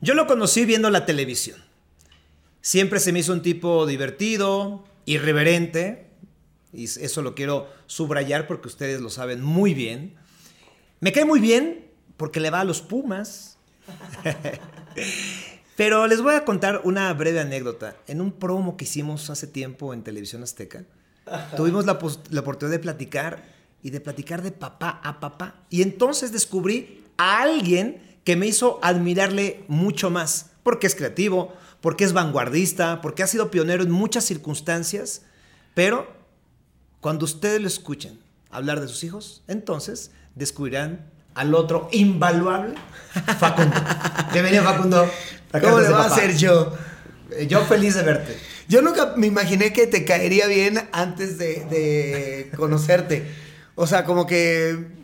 Yo lo conocí viendo la televisión. Siempre se me hizo un tipo divertido, irreverente, y eso lo quiero subrayar porque ustedes lo saben muy bien. Me cae muy bien porque le va a los Pumas. Pero les voy a contar una breve anécdota. En un promo que hicimos hace tiempo en Televisión Azteca, tuvimos la, la, oportunidad de platicar y de platicar de papá a papá. Y entonces descubrí a alguien que me hizo admirarle mucho más, porque es creativo, porque es vanguardista, porque ha sido pionero en muchas circunstancias, pero cuando ustedes lo escuchen hablar de sus hijos, entonces descubrirán al otro invaluable Facundo. Bienvenido, Facundo. ¿Cómo le va a hacer yo? Eh, yo feliz de verte. Yo nunca me imaginé que te caería bien antes de, conocerte. O sea, como que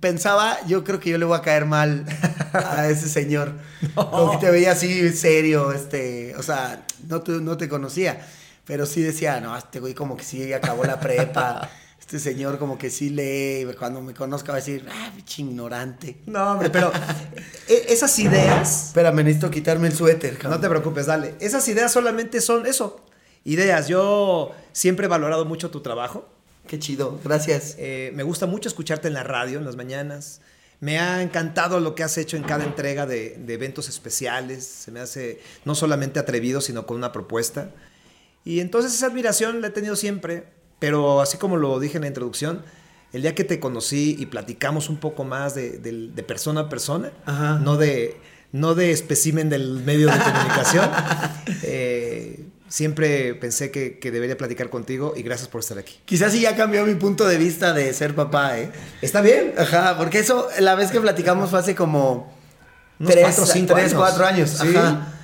pensaba, yo creo que yo le voy a caer mal a ese señor. Como que te veía así serio, este, o sea, no te, no te conocía. Pero sí decía, no, este güey como que sí acabó la prepa. Este señor como que sí lee, cuando me conozca va a decir, ah, bicho ignorante. No, hombre, pero e, esas ideas... Espérame, necesito quitarme el suéter. No te preocupes, dale. Esas ideas solamente son eso, ideas. Yo siempre he valorado mucho tu trabajo. Qué chido, gracias. Eh, me gusta mucho escucharte en la radio, en las mañanas. Me ha encantado lo que has hecho en cada entrega de, de eventos especiales. Se me hace no solamente atrevido, sino con una propuesta. Y entonces esa admiración la he tenido siempre, pero así como lo dije en la introducción, el día que te conocí y platicamos un poco más de, persona a persona, no de no de espécimen del medio de comunicación, siempre pensé que, debería platicar contigo y gracias por estar aquí. Quizás sí ya cambió mi punto de vista de ser papá, ¿eh? Está bien. Ajá, porque eso, la vez que platicamos fue hace como... tres, cuatro, cinco tres, cuatro años. Ajá.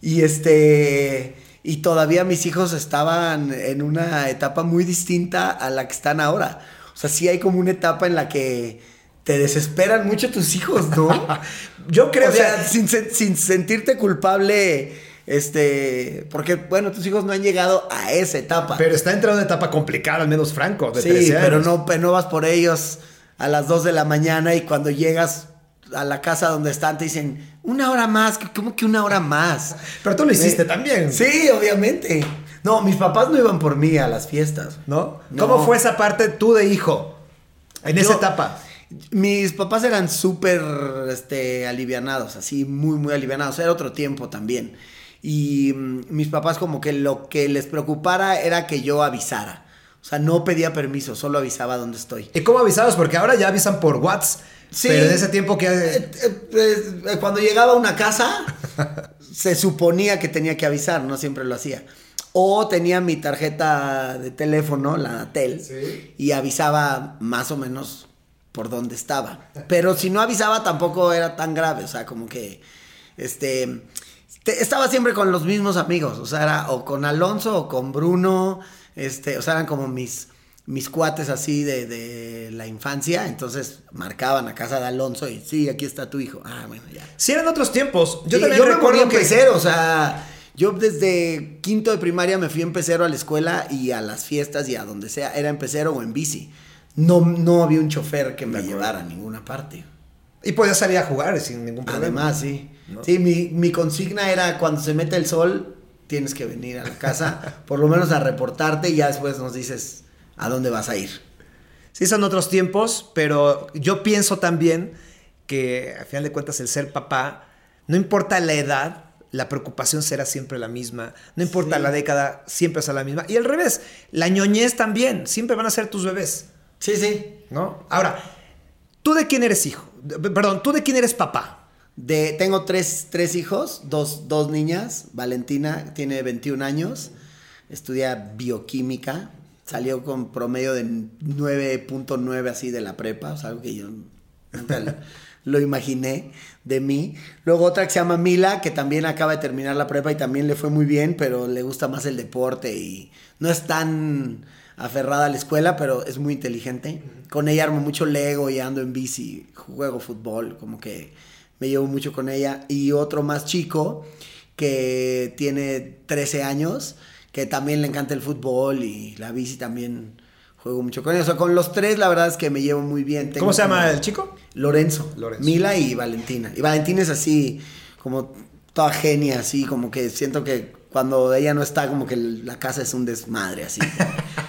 Y este y todavía mis hijos estaban en una etapa muy distinta a la que están ahora. O sea, sí hay como una etapa en la que te desesperan mucho tus hijos, ¿no? Yo creo, o sea, sin, sin, sentirte culpable, este, porque, bueno, tus hijos no han llegado a esa etapa. Pero está entrando en una etapa complicada, al menos Franco, de sí, pero no, no vas por ellos a las 2 de la mañana y cuando llegas a la casa donde están te dicen, una hora más, ¿cómo que una hora más? Pero tú lo hiciste también. Sí, obviamente. No, mis papás no iban por mí a las fiestas. ¿No? ¿Cómo fue esa parte tú de hijo? En esa etapa. Mis papás eran súper este, alivianados, así, muy, muy alivianados. Era otro tiempo también. Y mm, mis papás como que lo que les preocupara era que yo avisara. O sea, no pedía permiso, solo avisaba dónde estoy. ¿Y cómo avisabas? Porque ahora ya avisan por WhatsApp. Sí. Pero en ese tiempo que... Eh, eh, eh, cuando llegaba a una casa, se suponía que tenía que avisar, no siempre lo hacía. O tenía mi tarjeta de teléfono, la TEL, y avisaba más o menos por dónde estaba. Pero si no avisaba tampoco era tan grave, o sea, como que... Este... estaba siempre con los mismos amigos, o sea, era o con Alonso o con Bruno, este, o sea, eran como mis mis cuates así de, de, la infancia, entonces marcaban a casa de Alonso y sí, aquí está tu hijo. Ah, bueno, ya. Sí, eran otros tiempos. Yo también recuerdo que... pecero, o sea, yo desde quinto de primaria me fui en pecero a la escuela y a las fiestas y a donde sea, era en pecero o en bici. No, no había un chofer que me llevara a ninguna parte. Y podías salir a jugar sin ningún problema. Además, sí. Sí, mi, mi consigna era cuando se mete el sol, tienes que venir a la casa, por lo menos a reportarte y ya después nos dices a dónde vas a ir. Sí, son otros tiempos, pero yo pienso también que a final de cuentas el ser papá, no importa la edad, la preocupación será siempre la misma, no importa la década, siempre será la misma. Y al revés, la ñoñez también, siempre van a ser tus bebés. Sí, sí. ¿No? Ahora, ¿tú de quién eres hijo? Perdón, ¿tú de quién eres papá? De, tengo tres, tres hijos, dos, dos niñas. Valentina tiene 21 años, estudia bioquímica, salió con promedio de 9.9 así de la prepa, o sea, algo que yo lo imaginé de mí. Luego otra que se llama Mila, que también acaba de terminar la prepa y también le fue muy bien, pero le gusta más el deporte y no es tan aferrada a la escuela, pero es muy inteligente. Con ella armo mucho Lego y ando en bici, juego fútbol, como que me llevo mucho con ella. Y otro más chico, que tiene 13 años, que también le encanta el fútbol y la bici también juego mucho con eso. con los tres la verdad es que me llevo muy bien. ¿Cómo se llama el chico? Lorenzo, Lorenzo. Mila y Valentina. Y Valentina es así como toda genia, así, como que siento que cuando ella no está, como que la casa es un desmadre, así.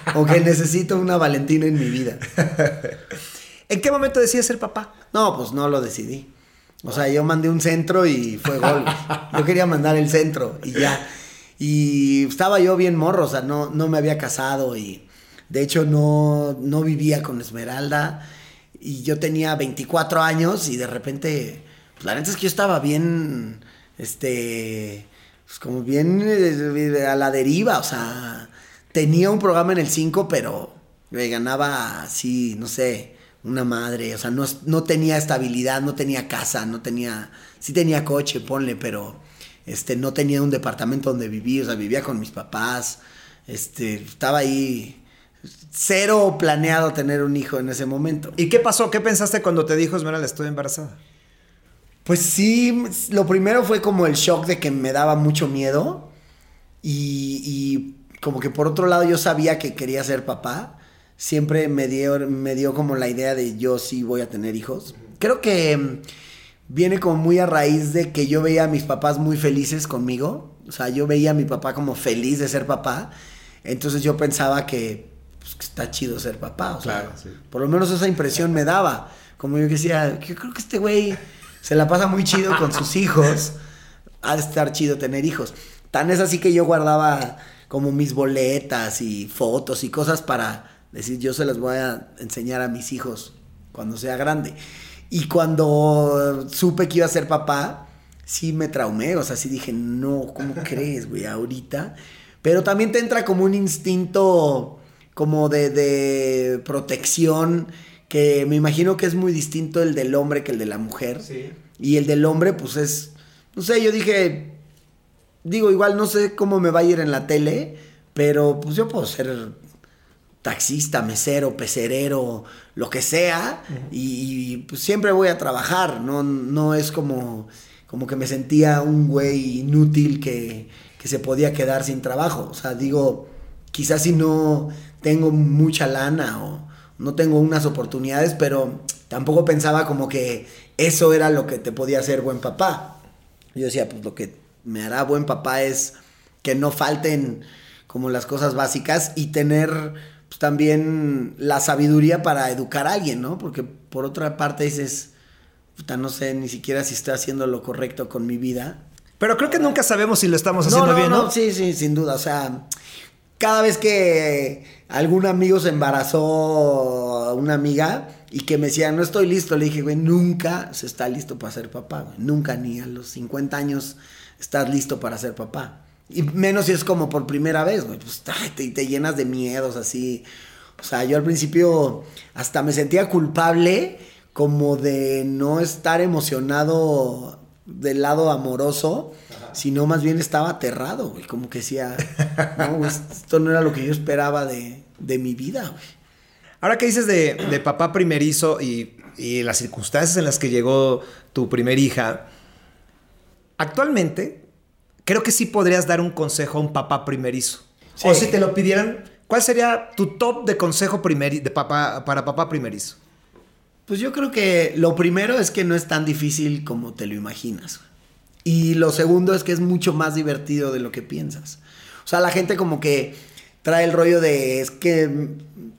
o que necesito una Valentina en mi vida. ¿En qué momento decides ser papá? No, pues no lo decidí. O sea, yo mandé un centro y fue gol. Yo quería mandar el centro y ya. Y estaba yo bien morro, o sea, no, no me había casado y de hecho no, no vivía con Esmeralda. Y yo tenía 24 años y de repente, pues la neta es que yo estaba bien, este, pues como bien eh, a la deriva, o sea, tenía un programa en el 5, pero me ganaba así, no sé, una madre, o sea, no, no tenía estabilidad, no tenía casa, no tenía, sí tenía coche, ponle, pero este, no tenía un departamento donde vivir, o sea, vivía con mis papás, este, estaba ahí cero planeado tener un hijo en ese momento. ¿Y qué pasó? ¿Qué pensaste cuando te dijo Esmeralda, estoy embarazada? Pues sí, lo primero fue como el shock de que me daba mucho miedo y, y como que por otro lado yo sabía que quería ser papá siempre me dio, me dio como la idea de yo sí voy a tener hijos. Creo que mm, viene como muy a raíz de que yo veía a mis papás muy felices conmigo. O sea, yo veía a mi papá como feliz de ser papá. Entonces yo pensaba que, pues, está chido ser papá. O sea, por lo menos esa impresión me daba. Como yo decía, yo creo que este güey se la pasa muy chido con sus hijos. Ha de estar chido tener hijos. Tan es así que yo guardaba como mis boletas y fotos y cosas para Decir, yo se las voy a enseñar a mis hijos cuando sea grande. Y cuando supe que iba a ser papá, sí me traumé, o sea, sí dije, no, ¿cómo crees, güey, ahorita? Pero también te entra como un instinto como de, de, protección que me imagino que es muy distinto el del hombre que el de la mujer. Sí. Y el del hombre, pues es, no sé, yo dije, digo, igual no sé cómo me va a ir en la tele, pero pues yo puedo ser taxista, mesero, pecerero, lo que sea, y, pues siempre voy a trabajar, no, no es como, como que me sentía un güey inútil que, que se podía quedar sin trabajo, o sea, digo, quizás si no tengo mucha lana o no tengo unas oportunidades, pero tampoco pensaba como que eso era lo que te podía hacer buen papá. Yo decía, pues lo que me hará buen papá es que no falten como las cosas básicas y tener pues, también la sabiduría para educar a alguien, ¿no? Porque por otra parte dices, puta, no sé ni siquiera si estoy haciendo lo correcto con mi vida. Pero creo que nunca sabemos si lo estamos haciendo bien, ¿no? Sí, sí, sin duda. O sea, cada vez que algún amigo se embarazó a una amiga y que me decía, no estoy listo, le dije, güey, nunca se está listo para ser papá, güey. Nunca, ni a los 50 años estás listo para ser papá. Y menos si es como por primera vez, güey. Pues te, te llenas de miedos así. O sea, yo al principio hasta me sentía culpable como de no estar emocionado del lado amoroso, sino más bien estaba aterrado, güey. Como que decía, no, esto no era lo que yo esperaba de, mi vida, güey. Ahora que dices de, de papá primerizo y, y las circunstancias en las que llegó tu primer hija, actualmente creo que sí podrías dar un consejo a un papá primerizo. O si te lo pidieran, ¿cuál sería tu top de consejo de papá, para papá primerizo? Pues yo creo que lo primero es que no es tan difícil como te lo imaginas. Y lo segundo es que es mucho más divertido de lo que piensas. O sea, la gente como que trae el rollo de es que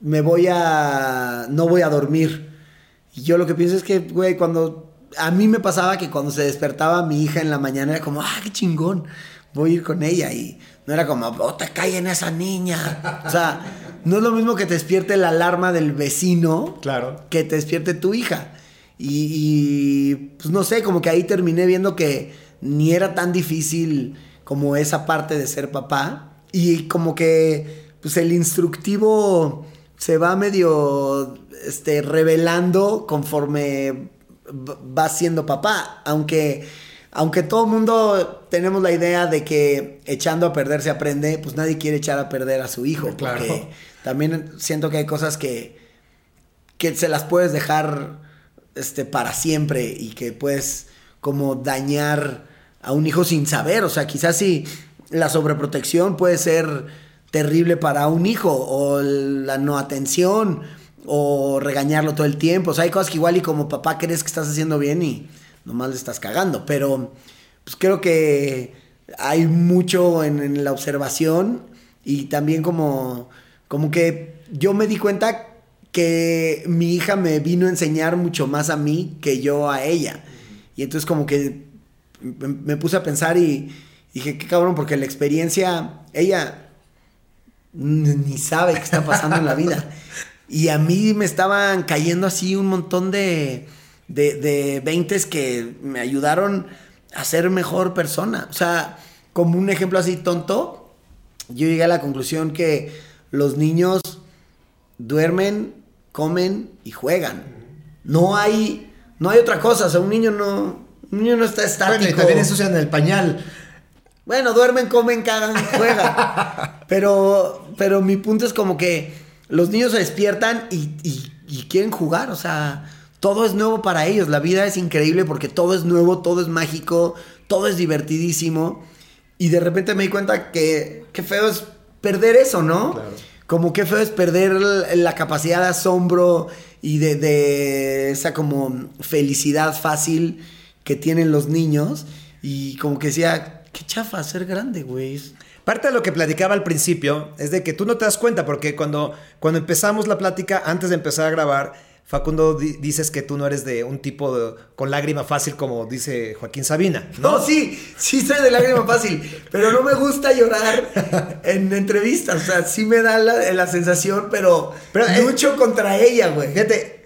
me voy a... no voy a dormir. Y yo lo que pienso es que, güey, cuando a mí me pasaba que cuando se despertaba mi hija en la mañana era como, ah, qué chingón, voy a ir con ella. Y no era como, oh, te cae en esa niña. O sea, no es lo mismo que te despierte la alarma del vecino claro. que te despierte tu hija. Y, pues no sé, como que ahí terminé viendo que ni era tan difícil como esa parte de ser papá. Y como que, pues el instructivo se va medio este, revelando conforme va siendo papá, aunque aunque todo el mundo tenemos la idea de que echando a perder se aprende, pues nadie quiere echar a perder a su hijo, porque también siento que hay cosas que que se las puedes dejar este para siempre y que puedes como dañar a un hijo sin saber, o sea, quizás si la sobreprotección puede ser terrible para un hijo o la no atención o regañarlo todo el tiempo. O sea, hay cosas que igual y como papá crees que estás haciendo bien y nomás le estás cagando. Pero, pues creo que hay mucho en, en la observación y también como, como que yo me di cuenta que mi hija me vino a enseñar mucho más a mí que yo a ella. Y entonces como que me puse a pensar y dije, qué cabrón, porque la experiencia, ella ni sabe qué está pasando en la vida. Y a mí me estaban cayendo así un montón de, de, de 20 que me ayudaron a ser mejor persona. O sea, como un ejemplo así tonto, yo llegué a la conclusión que los niños duermen, comen y juegan. No hay, no hay otra cosa. O sea, un niño no, un niño no está estático. Bueno, y también ensucian el pañal. Bueno, duermen, comen, cagan, juegan. pero, pero mi punto es como que los niños se despiertan y, y- y quieren jugar. O sea, todo es nuevo para ellos. La vida es increíble porque todo es nuevo, todo es mágico, todo es divertidísimo. Y de repente me di cuenta que qué feo es perder eso, ¿no? Claro. Como qué feo es perder la capacidad de asombro y de, de esa como felicidad fácil que tienen los niños. Y como que decía, qué chafa ser grande, güey. Parte de lo que platicaba al principio es de que tú no te das cuenta, porque cuando, cuando empezamos la plática, antes de empezar a grabar, Facundo di- dices que tú no eres de un tipo de- con lágrima fácil como dice Joaquín Sabina. No, sí, sí soy de lágrima fácil, pero no me gusta llorar en entrevistas. O sea, sí me da la, la sensación, pero, Pero, eh, lucho contra ella, güey. Fíjate,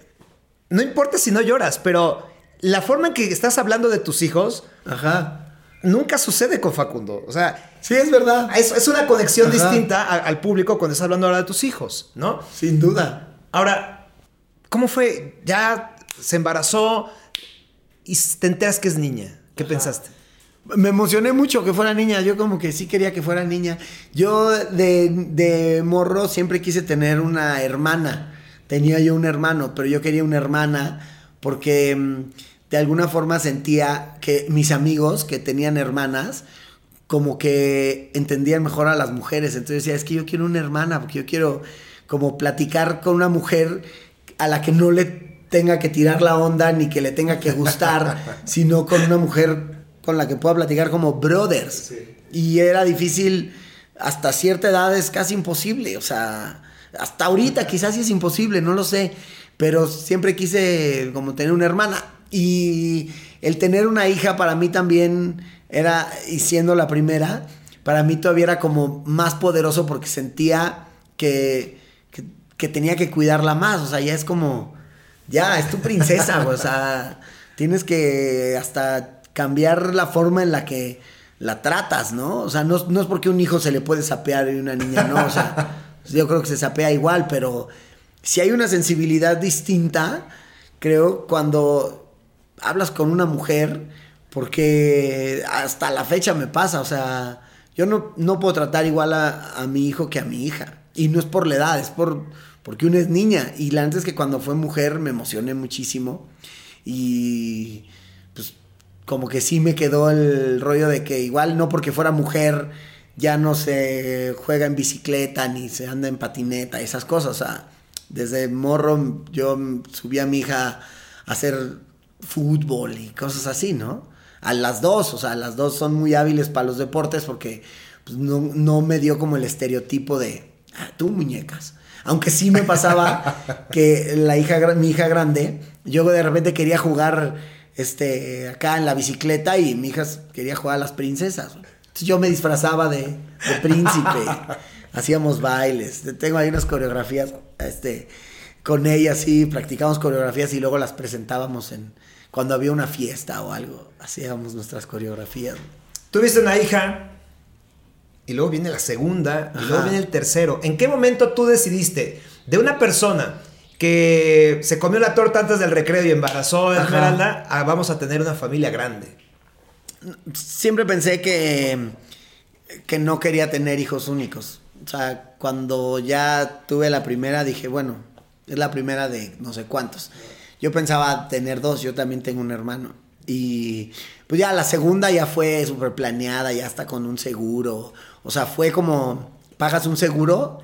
no importa si no lloras, pero la forma en que estás hablando de tus hijos Ajá. Nunca sucede con Facundo. O sea, Sí, es verdad. es, es una conexión Ajá. distinta a- al público cuando estás hablando ahora de tus hijos, ¿no? Sin duda. Ahora, ¿cómo fue? Ya se embarazó y te enteras que es niña. ¿Qué pensaste? Me emocioné mucho que fuera niña. Yo como que sí quería que fuera niña. Yo de, de morro siempre quise tener una hermana. Tenía yo un hermano, pero yo quería una hermana porque mm, de alguna forma sentía que mis amigos que tenían hermanas como que entendían mejor a las mujeres. Entonces decía, es que yo quiero una hermana, porque yo quiero como platicar con una mujer a la que no le tenga que tirar la onda ni que le tenga que gustar, sino con una mujer con la que pueda platicar como brothers. Y era difícil, hasta cierta edad es casi imposible, o sea, hasta ahorita quizás sí es imposible, no lo sé, pero siempre quise como tener una hermana. Y el tener una hija para mí también era, y siendo la primera, para mí todavía era como más poderoso porque sentía que, que, tenía que cuidarla más, o sea, ya es como, ya, es tu princesa, o sea, tienes que hasta cambiar la forma en la que la tratas, ¿no? O sea, no, no es porque un hijo se le puede sapear y una niña no, o sea, yo creo que se sapea igual, pero si hay una sensibilidad distinta, creo, cuando hablas con una mujer, porque hasta la fecha me pasa, o sea, yo no, no puedo tratar igual a, a mi hijo que a mi hija. Y no es por la edad, es por, porque una es niña. Y la antes que cuando fue mujer me emocioné muchísimo. Y pues como que sí me quedó el rollo de que igual no porque fuera mujer ya no se juega en bicicleta ni se anda en patineta, esas cosas. O sea, desde morro yo subí a mi hija a hacer fútbol y cosas así, ¿no? A las dos, o sea, las dos son muy hábiles para los deportes porque pues, no, no me dio como el estereotipo de, ah, tú muñecas. Aunque sí me pasaba que la hija, mi hija grande, yo de repente quería jugar este, acá en la bicicleta y mi hija quería jugar a las princesas. Entonces yo me disfrazaba de, de príncipe, hacíamos bailes, tengo ahí unas coreografías este, con ella, sí, practicamos coreografías y luego las presentábamos en, cuando había una fiesta o algo, hacíamos nuestras coreografías. Tuviste una hija y luego viene la segunda y luego Ajá. viene el tercero. ¿En qué momento tú decidiste de una persona que se comió la torta antes del recreo y embarazó a Ajá. Esmeralda a vamos a tener una familia grande? siempre pensé que, que no quería tener hijos únicos. O sea, cuando ya tuve la primera, dije, bueno, es la primera de no sé cuántos. Yo pensaba tener dos, yo también tengo un hermano. Y pues ya la segunda ya fue súper planeada, ya está con un seguro. O sea, fue como, pagas un seguro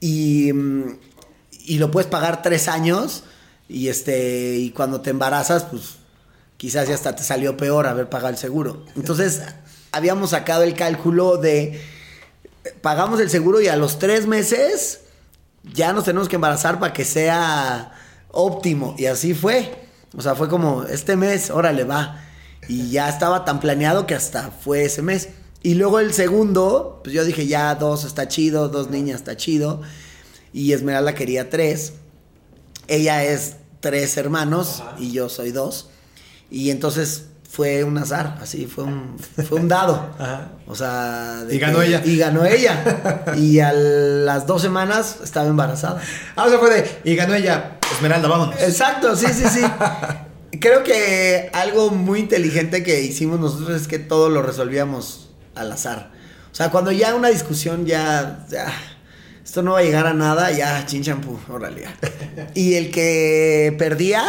y, mm, y lo puedes pagar tres años y, este, y cuando te embarazas, pues quizás ya hasta te salió peor haber pagado el seguro. Entonces, habíamos sacado el cálculo de pagamos el seguro y a los tres meses ya nos tenemos que embarazar para que sea óptimo. Y así fue. O sea, fue como, este mes, órale, va. Y ya estaba tan planeado que hasta fue ese mes. Y luego el segundo, pues yo dije, ya dos está chido, dos niñas está chido. Y Esmeralda quería tres. Ella es tres hermanos y yo soy dos. Y entonces fue un azar, así, fue un, fue un dado. O sea... y ganó ella. Y ganó ella. y a las dos semanas estaba embarazada. Ah, o sea, fue de... Y ganó ella, Esmeralda, vámonos. Exacto, sí, sí, sí. Creo que algo muy inteligente que hicimos nosotros es que todo lo resolvíamos al azar. O sea, cuando ya una discusión ya... esto no va a llegar a nada, ya, chin champú, órale. Y el que perdía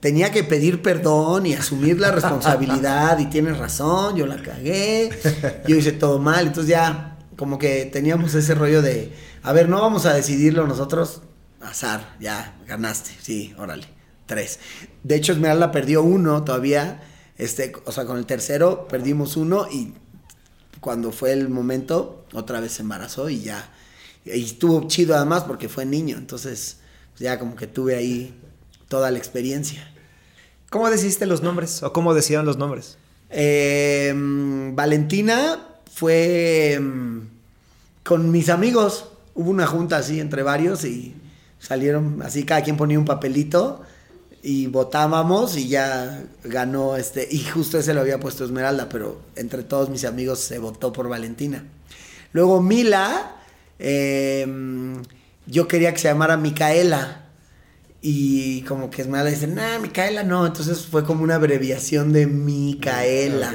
tenía que pedir perdón y asumir la responsabilidad y tienes razón, yo la cagué, yo hice todo mal, entonces ya como que teníamos ese rollo de, a ver, no vamos a decidirlo nosotros, azar, ya ganaste, sí, órale, tres. De hecho Esmeralda perdió uno todavía, este, o sea, con el tercero perdimos uno y cuando fue el momento otra vez se embarazó y ya, y estuvo chido además porque fue niño, entonces ya como que tuve ahí toda la experiencia. ¿Cómo decidiste los nombres o cómo decidieron los nombres? Em, Valentina fue em, con mis amigos. Hubo una junta así entre varios y salieron así, cada quien ponía un papelito y votábamos y ya ganó este. Y justo ese lo había puesto Esmeralda, pero entre todos mis amigos se votó por Valentina. Luego Mila, em, yo quería que se llamara Micaela y como que Esmeralda dice, nah, Micaela no. Entonces fue como una abreviación de Micaela.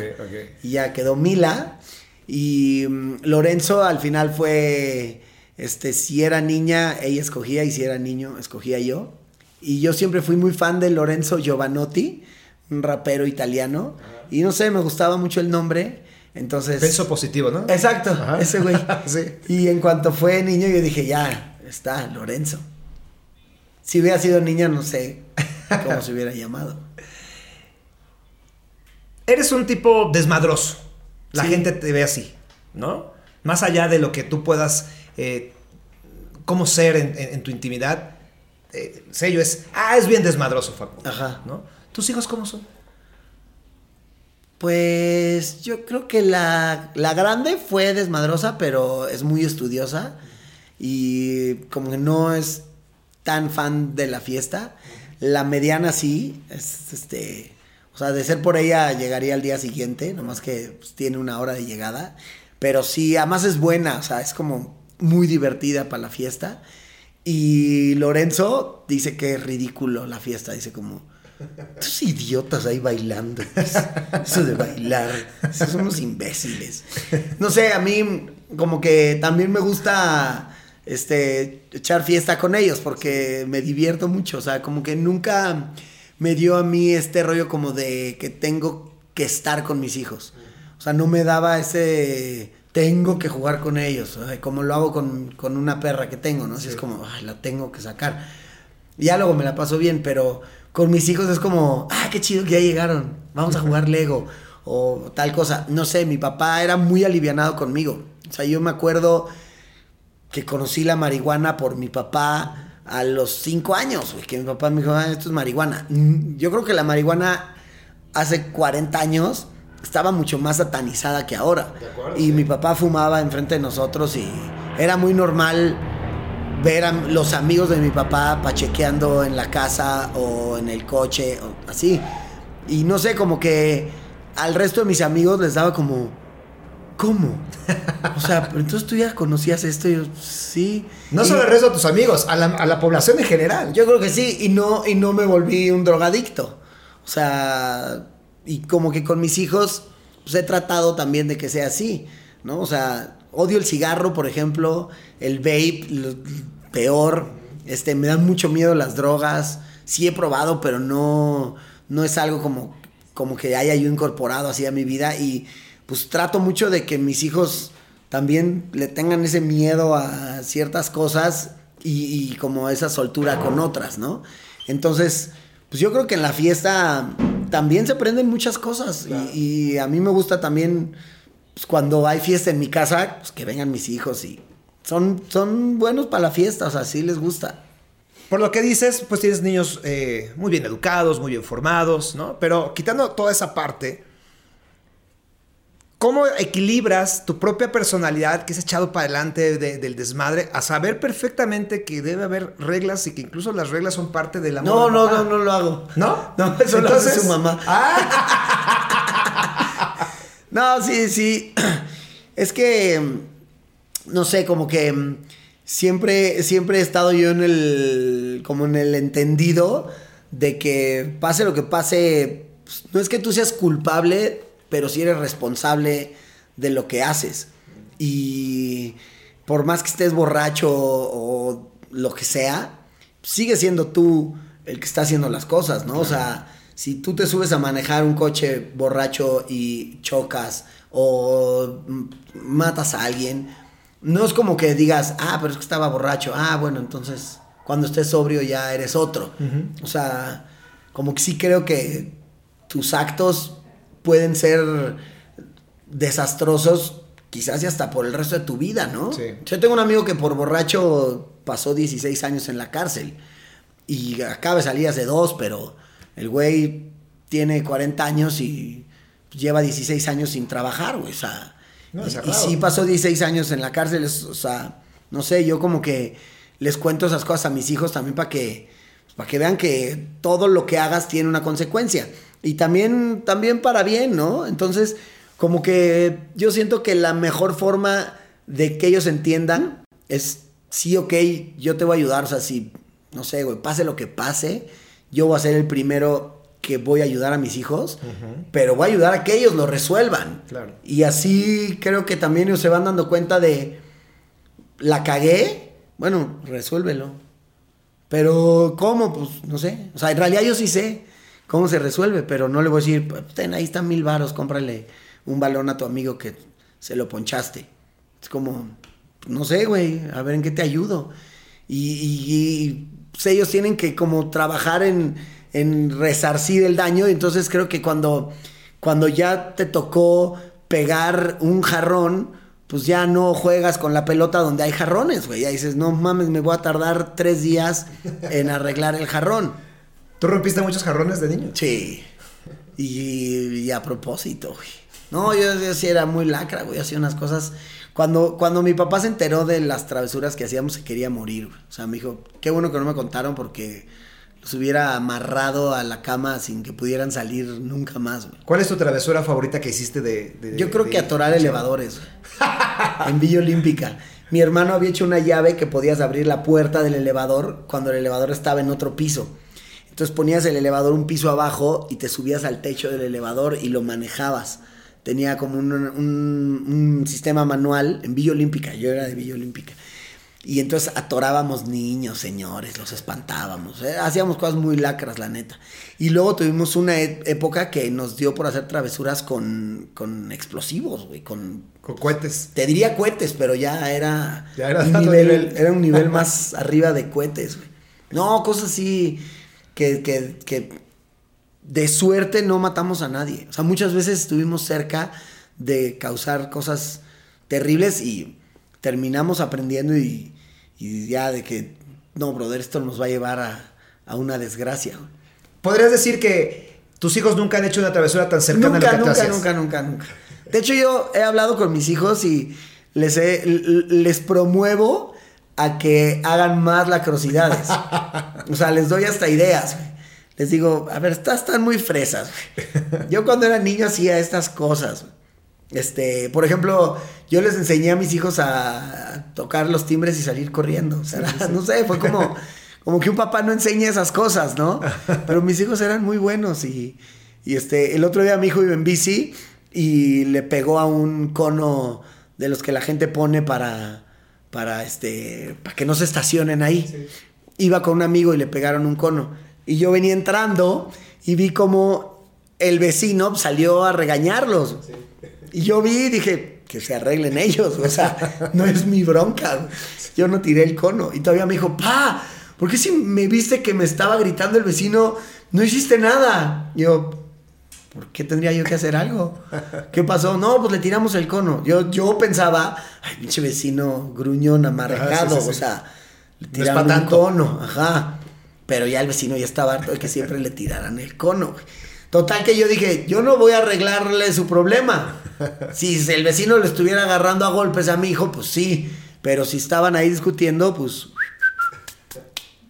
Y ya quedó Mila. Y mm, Lorenzo al final fue, este, si era niña, ella escogía y si era niño, escogía yo. Y yo siempre fui muy fan de Lorenzo Giovanotti, un rapero italiano. Y no sé, me gustaba mucho el nombre. Entonces... Peso positivo, ¿no? Exacto, ese güey. Y en cuanto fue niño, yo dije, ya, está, Lorenzo. Si hubiera sido niña, no sé cómo se hubiera llamado. Eres un tipo desmadroso. La gente te ve así, ¿no? Más allá de lo que tú puedas, eh, cómo ser en, tu intimidad, eh, sello es, ah, es bien desmadroso, Facundo. Ajá. ¿No? ¿Tus hijos cómo son? Pues yo creo que la, la grande fue desmadrosa, pero es muy estudiosa y como que no es tan fan de la fiesta. La mediana sí, es, este, o sea, de ser por ella llegaría al día siguiente, nomás que pues, tiene una hora de llegada. Pero sí, además es buena, o sea, es como muy divertida para la fiesta. Y Lorenzo dice que es ridículo la fiesta, dice como, idiotas ahí bailando, eso de bailar, esos unos imbéciles. No sé, a mí como que también me gusta este, echar fiesta con ellos porque me divierto mucho. O sea, como que nunca me dio a mí este rollo como de que tengo que estar con mis hijos. O sea, no me daba ese tengo que jugar con ellos, como lo hago con, una perra que tengo, ¿no? Así es como, ay, la tengo que sacar. Ya luego me la paso bien, pero con mis hijos es como, ah, qué chido que ya llegaron, vamos a jugar Lego o tal cosa. No sé, mi papá era muy alivianado conmigo. O sea, yo me acuerdo que conocí la marihuana por mi papá a los cinco años, que mi papá me dijo, ah, esto es marihuana. Yo creo que la marihuana hace 40 años estaba mucho más satanizada que ahora. y mi papá fumaba enfrente de nosotros y era muy normal ver a los amigos de mi papá pachequeando en la casa o en el coche, o así. Y no sé, como que al resto de mis amigos les daba como ¿Cómo? O sea, pero entonces tú ya conocías esto y yo, sí. No solo el resto de tus amigos, a la, población en general. Yo creo que sí, y no, y no me volví un drogadicto. O sea, y como que con mis hijos pues, he tratado también de que sea así, ¿no? O sea, odio el cigarro, por ejemplo, el vape, peor. Este, me dan mucho miedo las drogas. Sí he probado, pero no, no es algo como, como que haya yo incorporado así a mi vida y pues trato mucho de que mis hijos también le tengan ese miedo a ciertas cosas y, como esa soltura con otras, ¿no? Entonces, pues yo creo que en la fiesta también se aprenden muchas cosas. Y, y a mí me gusta también, pues, cuando hay fiesta en mi casa, pues que vengan mis hijos y son, son buenos para la fiesta, o sea, sí les gusta. Por lo que dices, pues tienes niños eh, muy bien educados, muy bien formados, ¿no? Pero quitando toda esa parte, ¿cómo equilibras tu propia personalidad que es echado para adelante de- del desmadre a saber perfectamente que debe haber reglas y que incluso las reglas son parte del amor? No, no, no, no lo hago. ¿No? No, eso lo hace su mamá. No, sí, sí. Es que, mm, no sé, como que mm, siempre, siempre he estado yo en el, como en el entendido de que pase lo que pase, pues, no es que tú seas culpable, pero sí eres responsable de lo que haces. Y por más que estés borracho o lo que sea, sigue siendo tú el que está haciendo las cosas, ¿no? O sea, si tú te subes a manejar un coche borracho y chocas o matas a alguien, no es como que digas, ah, pero es que estaba borracho, ah, bueno, entonces cuando estés sobrio ya eres otro. O sea, como que sí creo que tus actos pueden ser desastrosos, quizás y hasta por el resto de tu vida, ¿no? Sí. Yo tengo un amigo que por borracho pasó 16 años en la cárcel y acaba de salir hace dos, pero el güey tiene 40 años y lleva 16 años sin trabajar, güey, o sea, No, y- y, sí pasó 16 años en la cárcel, o sea, no sé, yo como que les cuento esas cosas a mis hijos también para que para que vean que todo lo que hagas tiene una consecuencia y también también para bien, ¿no? Entonces, como que yo siento que la mejor forma de que ellos entiendan es sí, ok, yo te voy a ayudar, o sea, si no sé, güey, pase lo que pase, yo voy a ser el primero que voy a ayudar a mis hijos, pero voy a ayudar a que ellos lo resuelvan. Claro. Y así creo que también ellos se van dando cuenta de, la cagué, bueno, resuélvelo. Pero, ¿cómo? Pues, no sé. O sea, en realidad yo sí sé cómo se resuelve, pero no le voy a decir, "Pues, ten, ahí están mil varos, cómprale un balón a tu amigo que se lo ponchaste. Es como, no sé, güey, a ver en qué te ayudo. Y, y- y, pues, ellos tienen que como trabajar en, en resarcir el daño. Entonces creo que cuando, cuando ya te tocó pegar un jarrón, pues ya no juegas con la pelota donde hay jarrones, güey. Ya dices, no mames, me voy a tardar tres días en arreglar el jarrón. ¿Tú rompiste muchos jarrones de niño? Sí. Y, y a propósito, güey. No, yo, yo sí era muy lacra, güey. Hacía unas cosas. Cuando, cuando mi papá se enteró de las travesuras que hacíamos, se quería morir, güey. O sea, me dijo, qué bueno que no me contaron porque los hubiera amarrado a la cama sin que pudieran salir nunca más, güey. ¿Cuál es tu travesura favorita que hiciste de... de- Yo creo de- que atorar elevadores. güey. en Villa Olímpica. Mi hermano había hecho una llave que podías abrir la puerta del elevador cuando el elevador estaba en otro piso. Entonces ponías el elevador un piso abajo y te subías al techo del elevador y lo manejabas. Tenía como un, un- un sistema manual en Villa Olímpica. Yo era de Villa Olímpica. Y entonces atorábamos niños, señores, los espantábamos. eh, Hacíamos cosas muy lacras, la neta. Y luego tuvimos una e- época que nos dio por hacer travesuras con, con explosivos, güey. Con, Con cohetes. te diría cohetes, pero ya era, Ya era un nivel. era un nivel más arriba de cohetes, güey. No, cosas así que, que, que de suerte no matamos a nadie. O sea, muchas veces estuvimos cerca de causar cosas terribles y terminamos aprendiendo y, y ya de que, no, brother, esto nos va a llevar a, a una desgracia. ¿Podrías decir que tus hijos nunca han hecho una travesura tan cercana a lo que tú nunca, nunca, nunca, nunca. De hecho, yo he hablado con mis hijos y les, he- les promuevo a que hagan más lacrosidades. o sea, les doy hasta ideas. güey. Les digo, a ver, estas están muy fresas. güey. Yo cuando era niño hacía estas cosas. Este, por ejemplo, yo les enseñé a mis hijos a tocar los timbres y salir corriendo. O sea, no sé, fue como, como que un papá no enseña esas cosas, ¿no? Pero mis hijos eran muy buenos y, y este, el otro día mi hijo iba en bici y le pegó a un cono de los que la gente pone para, para este, para que no se estacionen ahí. Iba con un amigo y le pegaron un cono. Y yo venía entrando y vi como el vecino salió a regañarlos. Y yo vi y dije, que se arreglen ellos, o sea, no es mi bronca. Yo no tiré el cono. Y todavía me dijo, pa, ¿por qué si me viste que me estaba gritando el vecino, no hiciste nada? Yo, ¿por qué tendría yo que hacer algo? ¿Qué pasó? No, pues le tiramos el cono. Yo, yo pensaba, ay, pinche vecino gruñón, amargado, sí, sí, sí. o sea, le No tiraron un tanto. cono, ajá. Pero ya el vecino ya estaba harto de que siempre le tiraran el cono. Total que yo dije, yo no voy a arreglarle su problema. Si el vecino le estuviera agarrando a golpes a mi hijo, pues sí. Pero si estaban ahí discutiendo, pues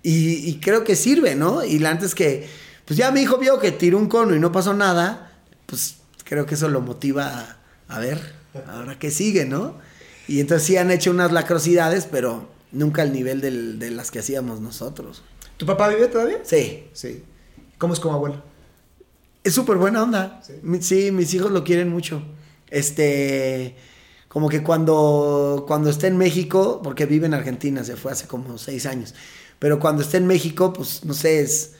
y, y creo que sirve, ¿no? Y antes que, pues ya mi hijo vio que tiró un cono y no pasó nada, pues creo que eso lo motiva a, a ver, ahora que sigue, ¿no? Y entonces sí han hecho unas lacrosidades, pero nunca al nivel del- de las que hacíamos nosotros. ¿Tu papá vive todavía? Sí, Sí. ¿Cómo es como abuelo? es súper buena onda. ¿Sí? Mi- Sí, mis hijos lo quieren mucho. Este, como que cuando, cuando esté en México, porque vive en Argentina, se fue hace como seis años, pero cuando esté en México, pues no sé, es,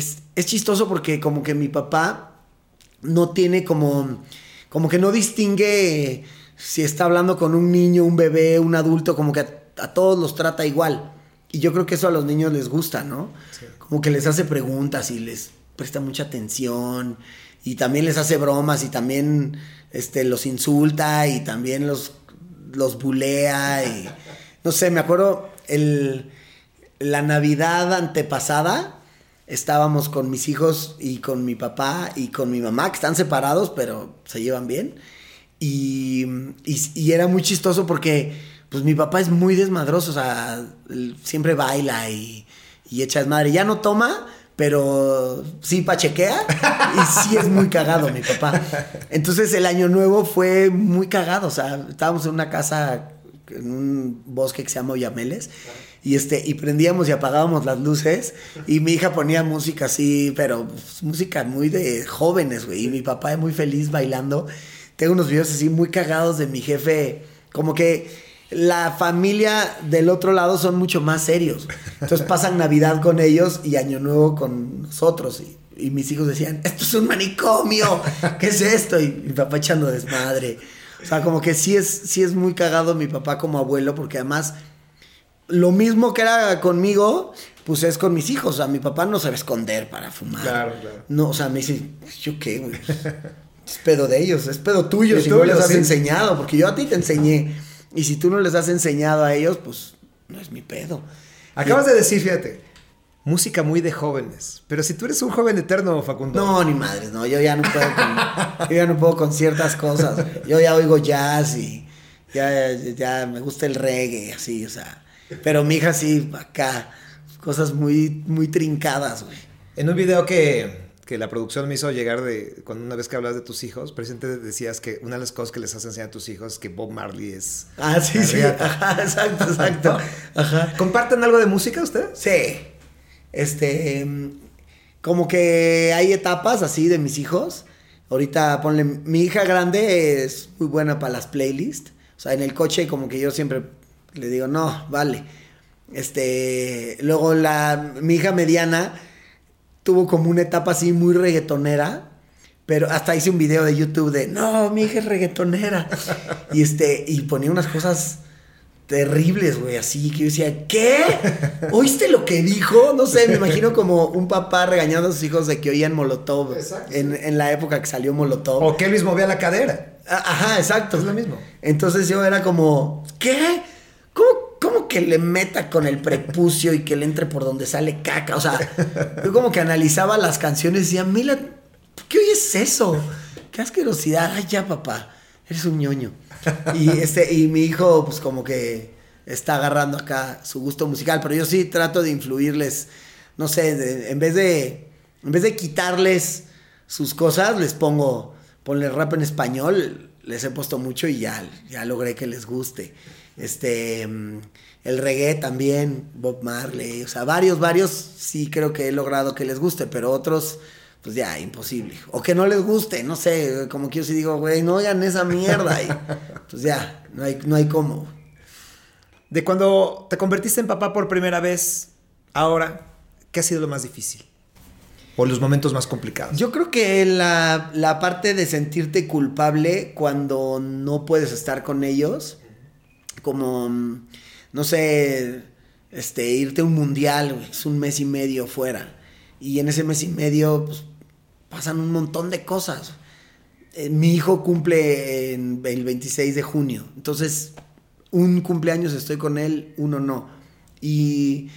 es, es chistoso porque como que mi papá no tiene como, como que no distingue si está hablando con un niño, un bebé, un adulto, como que a, a todos los trata igual. Y yo creo que eso a los niños les gusta, ¿no? Sí. Como que les hace preguntas y les presta mucha atención y también les hace bromas y también este, los insulta y también los, los bulea y no sé, me acuerdo el, la Navidad antepasada estábamos con mis hijos y con mi papá y con mi mamá que están separados pero se llevan bien y, y- y era muy chistoso porque pues mi papá es muy desmadroso, o sea, siempre baila y, y echa desmadre. Ya no toma, pero sí pachequea y sí es muy cagado mi papá. Entonces el año nuevo fue muy cagado, o sea, estábamos en una casa, en un bosque que se llama Oyameles. Y, este, y prendíamos y apagábamos las luces y mi hija ponía música así, pero pues, música muy de jóvenes, güey. Y mi papá es muy feliz bailando. Tengo unos videos así muy cagados de mi jefe, como que la familia del otro lado son mucho más serios. Entonces pasan Navidad con ellos y Año Nuevo con nosotros. Y, y mis hijos decían, esto es un manicomio, ¿qué es esto? Y mi papá echando desmadre. O sea, como que sí es, sí es muy cagado mi papá como abuelo, porque además lo mismo que era conmigo, pues es con mis hijos. O sea, mi papá no a esconder para fumar. Claro, claro. No, o sea, me dice, ¿yo qué, güey? Es pedo de ellos, es pedo tuyo Es si no les has sí. enseñado, porque yo a ti te enseñé. Y si tú no les has enseñado a ellos, pues no es mi pedo. Acabas de decir, fíjate, música muy de jóvenes. Pero si tú eres un joven eterno, Facundo. No, ni madres, no, yo ya no puedo con, yo ya no puedo con ciertas cosas. Yo ya oigo jazz y ya, ya me gusta el reggae, así, o sea. Pero mi hija sí, acá, cosas muy, muy trincadas, güey. En un video que, que la producción me hizo llegar de cuando una vez que hablas de tus hijos, precisamente decías que una de las cosas que les has enseñado a tus hijos es que Bob Marley es. Ah, sí, sí, ajá, exacto, exacto. Ajá. ¿Comparten algo de música ustedes? Sí. Este. mm, Como que hay etapas así de mis hijos. Ahorita ponle. Mi hija grande es muy buena para las playlists. O sea, en el coche, como que yo siempre le digo, no, vale. Este. Luego la. Mi hija mediana tuvo como una etapa así muy reggaetonera. Pero hasta hice un video de YouTube de, no, mi hija es reggaetonera. y este, y ponía unas cosas terribles, güey, así que yo decía, ¿qué? ¿Oíste lo que dijo? No sé, me imagino como un papá regañando a sus hijos de que oían Molotov Exacto. en, en la época que salió Molotov. O que Elvis movía la cadera. Ajá, exacto. Es lo mismo. Entonces yo era como, ¿qué? ¿Cómo, cómo que le meta con el prepucio y que le entre por donde sale caca? O sea, yo como que analizaba las canciones y decía, Mila, ¿por qué oyes eso? Qué asquerosidad. Ay, ya, papá, eres un ñoño. Y, este, y mi hijo, pues como que está agarrando acá su gusto musical, pero yo sí trato de influirles, no sé, de- en vez de, en vez de quitarles sus cosas, les pongo, ponle rap en español, les he puesto mucho y ya, ya logré que les guste. Este, mm, el reggae también, Bob Marley, o sea, varios, varios sí creo que he logrado que les guste, pero otros, pues ya, imposible. O que no les guste, no sé, como que yo sí digo, güey, no oigan esa mierda y pues ya, no hay, no hay cómo. De cuando te convertiste en papá por primera vez, ahora, ¿qué ha sido lo más difícil? O los momentos más complicados. Yo creo que la, la parte de sentirte culpable cuando no puedes estar con ellos, como, mm, no sé, este, irte a un mundial, es un mes y medio fuera. Y en ese mes y medio, pues, pasan un montón de cosas. Eh, mi hijo cumple el 26 de junio, entonces un cumpleaños estoy con él, uno no. Y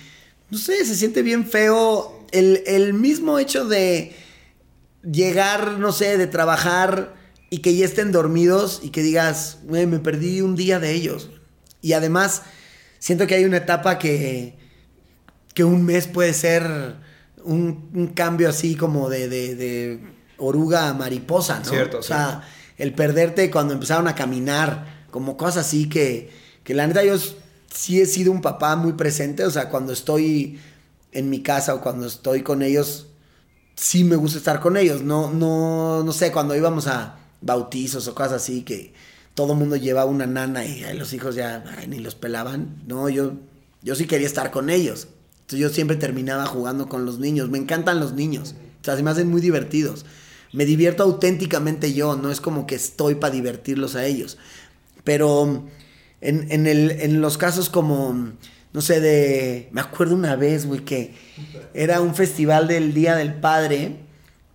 no sé, se siente bien feo el, el mismo hecho de llegar, no sé, de trabajar y que ya estén dormidos y que digas, "Güey, me perdí un día de ellos. Y además, siento que hay una etapa que, que un mes puede ser un, un cambio así como de, de- de oruga a mariposa, ¿no? Cierto, o sea, el perderte cuando empezaron a caminar, como cosas así que, que la neta yo sí he sido un papá muy presente, o sea, cuando estoy en mi casa o cuando estoy con ellos, sí me gusta estar con ellos. No, no, no sé, cuando íbamos a bautizos o cosas así, que todo mundo llevaba una nana y los hijos ya ni los pelaban. No, yo, yo sí quería estar con ellos. Entonces yo siempre terminaba jugando con los niños. Me encantan los niños. O sea, se me hacen muy divertidos. Me divierto auténticamente yo, no es como que estoy para divertirlos a ellos. Pero en, en, el, en los casos como, no sé, de... Me acuerdo una vez, güey, que era un festival del Día del Padre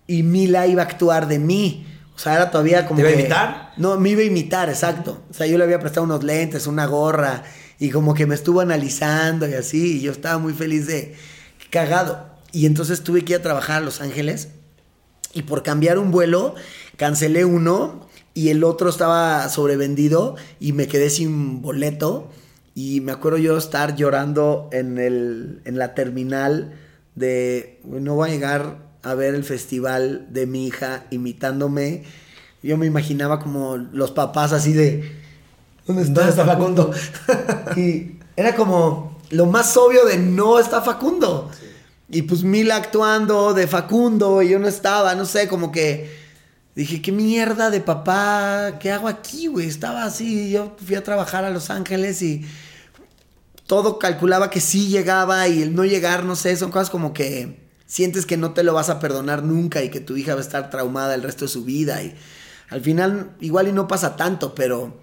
y Mila iba a actuar de mí. O sea, era todavía como... ¿Te iba a imitar? No, me iba a imitar, exacto. O sea, yo le había prestado unos lentes, una gorra y como que me estuvo analizando y así. Y yo estaba muy feliz de... Cagado. Y entonces tuve que ir a trabajar a Los Ángeles y por cambiar un vuelo cancelé uno y el otro estaba sobrevendido y me quedé sin boleto y me acuerdo yo estar llorando en, el, en la terminal de "Güey, no voy a llegar a ver el festival de mi hija imitándome. Yo me imaginaba como los papás así de ¿Dónde está, ¿Dónde está Facundo? y era como lo más obvio de no está Facundo. Y pues Mila actuando de Facundo y yo no estaba, no sé, como que dije, qué mierda de papá, ¿qué hago aquí, güey? Estaba así, yo fui a trabajar a Los Ángeles y todo calculaba que sí llegaba y el no llegar, no sé, son cosas como que sientes que no te lo vas a perdonar nunca y que tu hija va a estar traumada el resto de su vida y al final igual y no pasa tanto, pero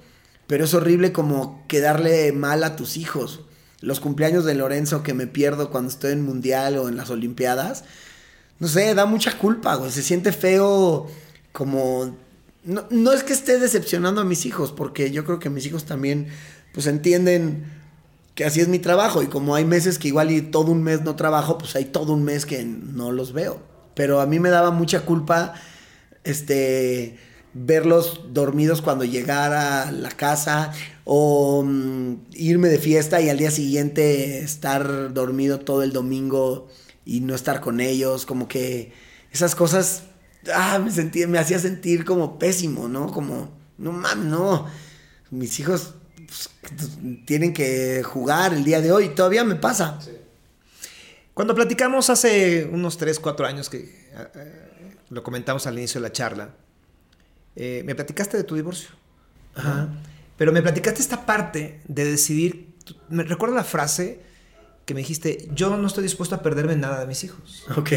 pero es horrible como quedarle mal a tus hijos. Los cumpleaños de Lorenzo que me pierdo cuando estoy en mundial o en las olimpiadas, no sé, da mucha culpa, güey, se siente feo como no, no es que esté decepcionando a mis hijos, porque yo creo que mis hijos también pues entienden que así es mi trabajo y como hay meses que igual y todo un mes no trabajo, pues hay todo un mes que no los veo. Pero a mí me daba mucha culpa este verlos dormidos cuando llegara a la casa o mm, irme de fiesta y al día siguiente estar dormido todo el domingo y no estar con ellos, como que esas cosas ah, me sentía me hacía sentir como pésimo, ¿no? Como no mames, no. Mis hijos pues, tienen que jugar el día de hoy. Todavía me pasa. Cuando platicamos hace unos 3, 4 años que eh, eh, lo comentamos al inicio de la charla, eh, me platicaste de tu divorcio. Ajá. Pero me platicaste esta parte de decidir. Me recuerdo la frase que me dijiste: Yo no estoy dispuesto a perderme nada de mis hijos. Ok.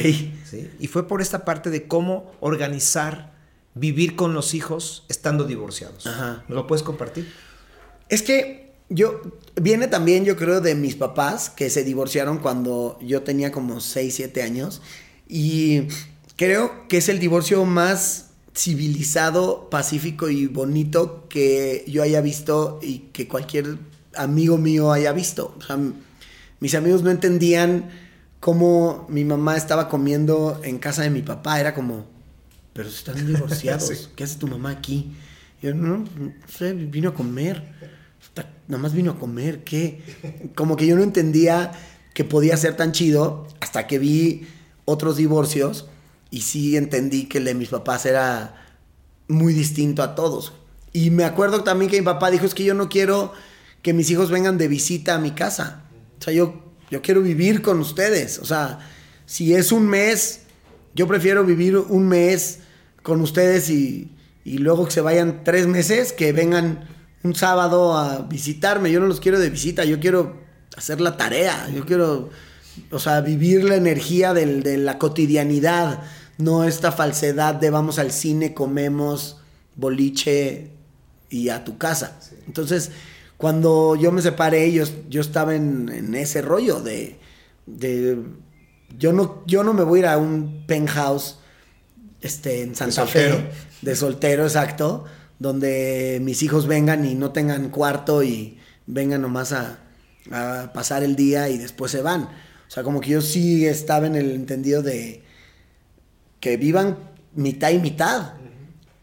¿Sí? Y fue por esta parte de cómo organizar vivir con los hijos estando divorciados. Ajá. ¿Me lo puedes compartir? Es que yo, viene también yo creo de mis papás que se divorciaron cuando yo tenía como 6, 7 años. Y creo que es el divorcio más civilizado, pacífico y bonito que yo haya visto y que cualquier amigo mío haya visto. O sea, mis amigos no entendían cómo mi mamá estaba comiendo en casa de mi papá. Era como, pero están divorciados. Sí. ¿Qué hace tu mamá aquí? Y yo, no, no sé, vino a comer. Nada más vino a comer, ¿qué? Como que yo no entendía que podía ser tan chido hasta que vi otros divorcios y sí entendí que el de mis papás era muy distinto a todos. Y me acuerdo también que mi papá dijo, es que yo no quiero que mis hijos vengan de visita a mi casa. O sea, yo, yo quiero vivir con ustedes. O sea, si es un mes, yo prefiero vivir un mes con ustedes y, y luego que se vayan tres meses, que vengan un sábado a visitarme. Yo no los quiero de visita, yo quiero hacer la tarea, yo quiero, o sea, vivir la energía del- de la cotidianidad, no esta falsedad de vamos al cine, comemos boliche y a tu casa. Entonces, cuando yo me separé, yo, yo estaba en, en ese rollo de, de yo, no, yo no me voy a ir a un penthouse este, en Santa Fe, de soltero, exacto, donde mis hijos vengan y no tengan cuarto y vengan nomás a, a pasar el día y después se van. O sea, como que yo sí estaba en el entendido de que vivan mitad y mitad.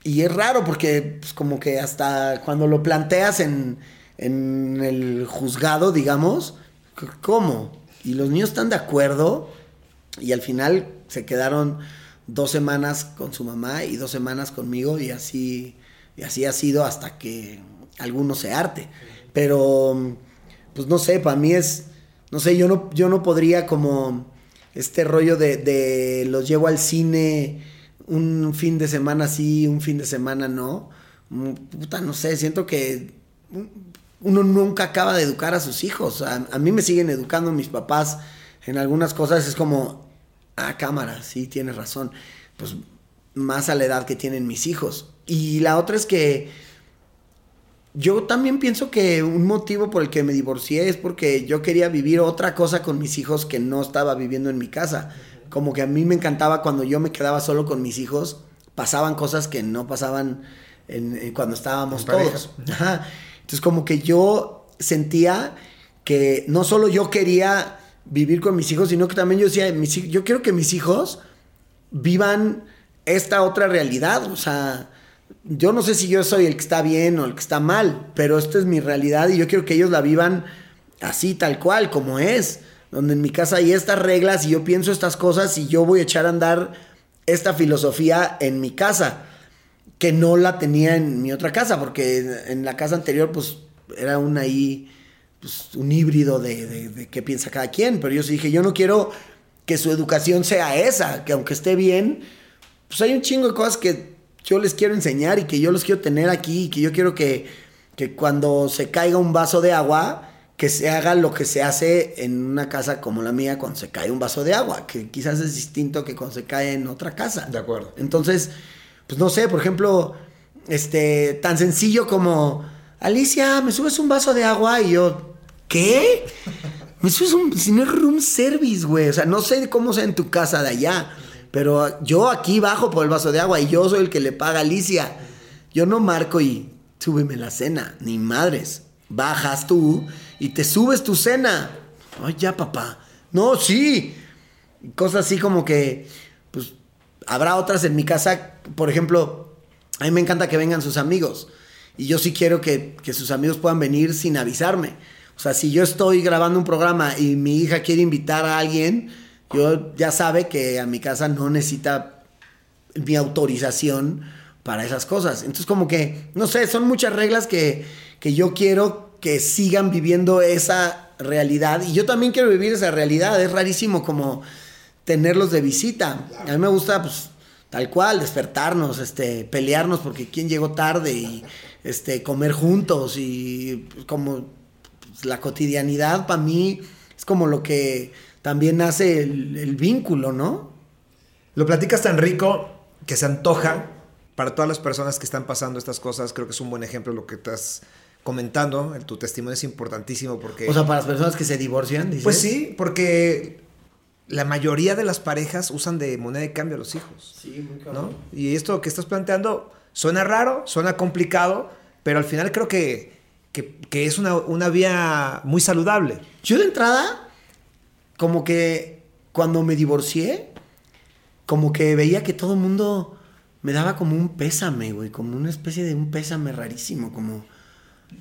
Y es raro porque pues, como que hasta cuando lo planteas en, en el juzgado, digamos, ¿cómo? Y los niños están de acuerdo y al final se quedaron dos semanas con su mamá y dos semanas conmigo y así, y así ha sido hasta que alguno se arte. Pero, pues no sé, para mí es, no sé, yo no, yo no podría como este rollo de, los llevo al cine un fin de semana sí, un fin de semana no. Mm, puta, no sé, siento que uno nunca acaba de educar a sus hijos. A, a mí me siguen educando mis papás en algunas cosas. Es como, ah, cámara, sí, tienes razón. Pues más a la edad que tienen mis hijos. Y la otra es que yo también pienso que un motivo por el que me divorcié es porque yo quería vivir otra cosa con mis hijos que no estaba viviendo en mi casa. Como que a mí me encantaba cuando yo me quedaba solo con mis hijos, pasaban cosas que no pasaban en, en cuando estábamos todos. Ajá. Entonces como que yo sentía que no solo yo quería vivir con mis hijos, sino que también yo decía, mis yo quiero que mis hijos vivan esta otra realidad. O sea, yo no sé si yo soy el que está bien o el que está mal, pero esta es mi realidad y yo quiero que ellos la vivan así, tal cual, como es. Donde en mi casa hay estas reglas y yo pienso estas cosas y yo voy a echar a andar esta filosofía en mi casa, que no la tenía en mi otra casa, porque en, la casa anterior, pues, era un ahí, pues, un híbrido de, de, de qué piensa cada quien. Pero yo sí dije, yo no quiero que su educación sea esa, que aunque esté bien, pues hay un chingo de cosas que yo les quiero enseñar y que yo los quiero tener aquí y que yo quiero que, que cuando se caiga un vaso de agua, que se haga lo que se hace en una casa como la mía cuando se cae un vaso de agua, que quizás es distinto que cuando se cae en otra casa. De acuerdo. Entonces, pues no sé, por ejemplo, este, tan sencillo como, Alicia, ¿me subes un vaso de agua? Y yo, ¿qué? Me subes un, si no es room service, güey. O sea, no sé cómo sea en tu casa de allá, pero yo aquí bajo por el vaso de agua y yo soy el que le paga a Alicia. Yo no marco y súbeme la cena, ni madres. Bajas tú y te subes tu cena. Ay, ya, papá. No, sí. Cosas así como que, pues, habrá otras en mi casa, por ejemplo, a mí me encanta que vengan sus amigos. Y yo sí quiero que, que sus amigos puedan venir sin avisarme. O sea, si yo estoy grabando un programa y mi hija quiere invitar a alguien, yo ya sabe que a mi casa no necesita mi autorización para esas cosas. Entonces, como que, no sé, son muchas reglas que, que yo quiero que sigan viviendo esa realidad. Y yo también quiero vivir esa realidad. Es rarísimo como tenerlos de visita. A mí me gusta, pues, tal cual, despertarnos, este, pelearnos porque quién llegó tarde y este, comer juntos y pues, como pues, la cotidianidad para mí es como lo que también hace el, el vínculo, ¿no? Lo platicas tan rico que se antoja para todas las personas que están pasando estas cosas. Creo que es un buen ejemplo lo que estás comentando. El- Tu testimonio es importantísimo porque... O sea, para las personas que se divorcian, dices. pues sí, porque la mayoría de las parejas usan de moneda de cambio a los hijos. Sí, muy ¿no? Y esto que estás planteando suena raro, suena complicado, pero al final creo que, que, que es una, una vía muy saludable. Yo de entrada, como que cuando me divorcié, como que veía que todo el mundo me daba como un pésame, güey, como una especie de un pésame rarísimo, como,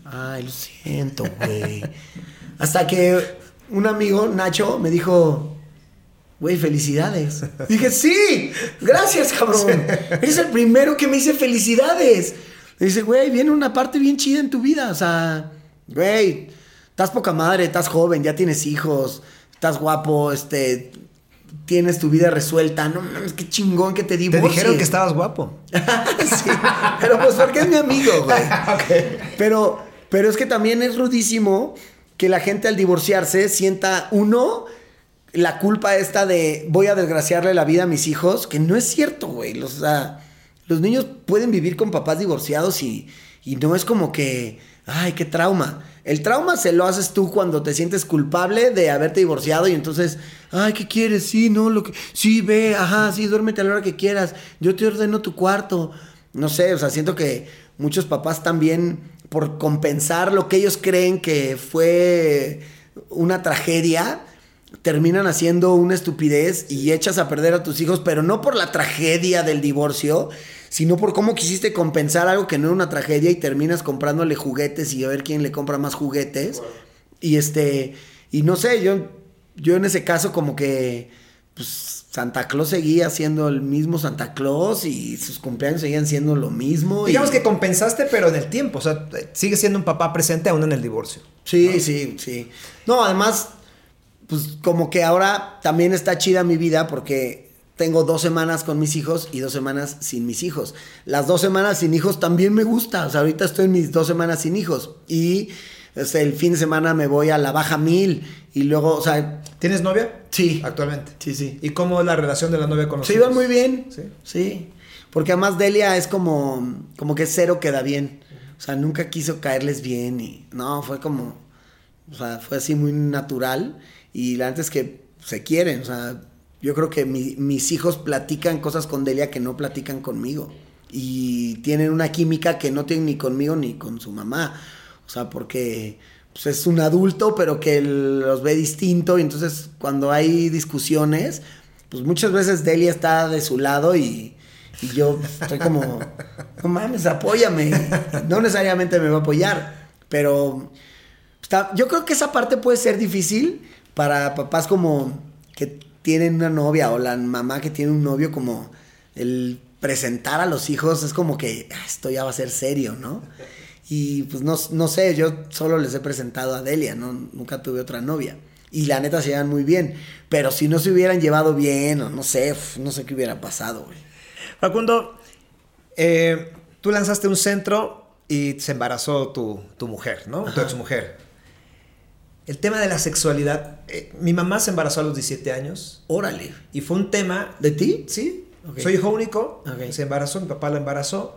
ay, lo siento, güey. Hasta que un amigo, Nacho, me dijo, güey, felicidades. Dije, sí, gracias, cabrón. Eres el primero que me dice felicidades. Me dice, güey, viene una parte bien chida en tu vida, o sea, güey, estás poca madre, estás joven, ya tienes hijos, estás guapo, este, tienes tu vida resuelta. No mames, qué chingón que te Te divorcies. dijeron que estabas guapo. sí, pero pues porque es mi amigo, güey. Pero, pero es que también es rudísimo que la gente al divorciarse sienta, uno, la culpa esta de voy a desgraciarle la vida a mis hijos, que no es cierto, güey. O sea, los niños pueden vivir con papás divorciados y, y no es como que, ay, qué trauma. El trauma se lo haces tú cuando te sientes culpable de haberte divorciado y entonces, ay, ¿qué quieres? Sí, no, lo que, sí, ve, ajá, sí, duérmete a la hora que quieras. Yo te ordeno tu cuarto. No sé, o sea, siento que muchos papás también, por compensar lo que ellos creen que fue una tragedia, terminan haciendo una estupidez y echas a perder a tus hijos, pero no por la tragedia del divorcio, sino por cómo quisiste compensar algo que no era una tragedia y terminas comprándole juguetes y a ver quién le compra más juguetes. Y este, y no sé, yo, yo en ese caso como que, pues Santa Claus seguía siendo el mismo Santa Claus y sus cumpleaños seguían siendo lo mismo. Digamos y... que compensaste, pero en el tiempo, o sea, sigue siendo un papá presente aún en el divorcio. Sí, sí, sí. No, además pues como que ahora también está chida mi vida porque tengo dos semanas con mis hijos y dos semanas sin mis hijos. Las dos semanas sin hijos también me gusta. O sea, ahorita estoy en mis dos semanas sin hijos. Y el fin de semana me voy a la baja mil. Y luego, o sea. ¿Tienes novia? Sí. Actualmente. Sí, sí. ¿Y cómo es la relación de la novia con los Se hijos? iban muy bien. Sí. Sí. Porque además Delia es como. como que cero queda bien. O sea, nunca quiso caerles bien. Y. No, fue como. O sea, fue así muy natural. Y antes es que se quieren, o sea, yo creo que mi, mis hijos platican cosas con Delia que no platican conmigo. Y tienen una química que no tienen ni conmigo ni con su mamá. O sea, porque pues, es un adulto, pero que los ve distinto. Y entonces, cuando hay discusiones, pues muchas veces Delia está de su lado y, y yo estoy como, no mames, apóyame. No necesariamente me va a apoyar, pero está, yo creo que esa parte puede ser difícil para papás como que tienen una novia o la mamá que tiene un novio, como el presentar a los hijos es como que ah, esto ya va a ser serio, ¿no? Y pues no, no sé, yo solo les he presentado a Delia, ¿no? Nunca tuve otra novia. Y la neta se llevan muy bien. Pero si no se hubieran llevado bien, o no sé, no sé qué hubiera pasado, güey. Facundo, eh, tú lanzaste un centro y se embarazó tu, tu mujer, ¿no? Ajá. Tu exmujer. El tema de la sexualidad. eh, mi mamá se embarazó a los 17 años Órale. y fue un tema. ¿De ti? Sí, Ok. soy hijo único. Se embarazó, mi papá la embarazó.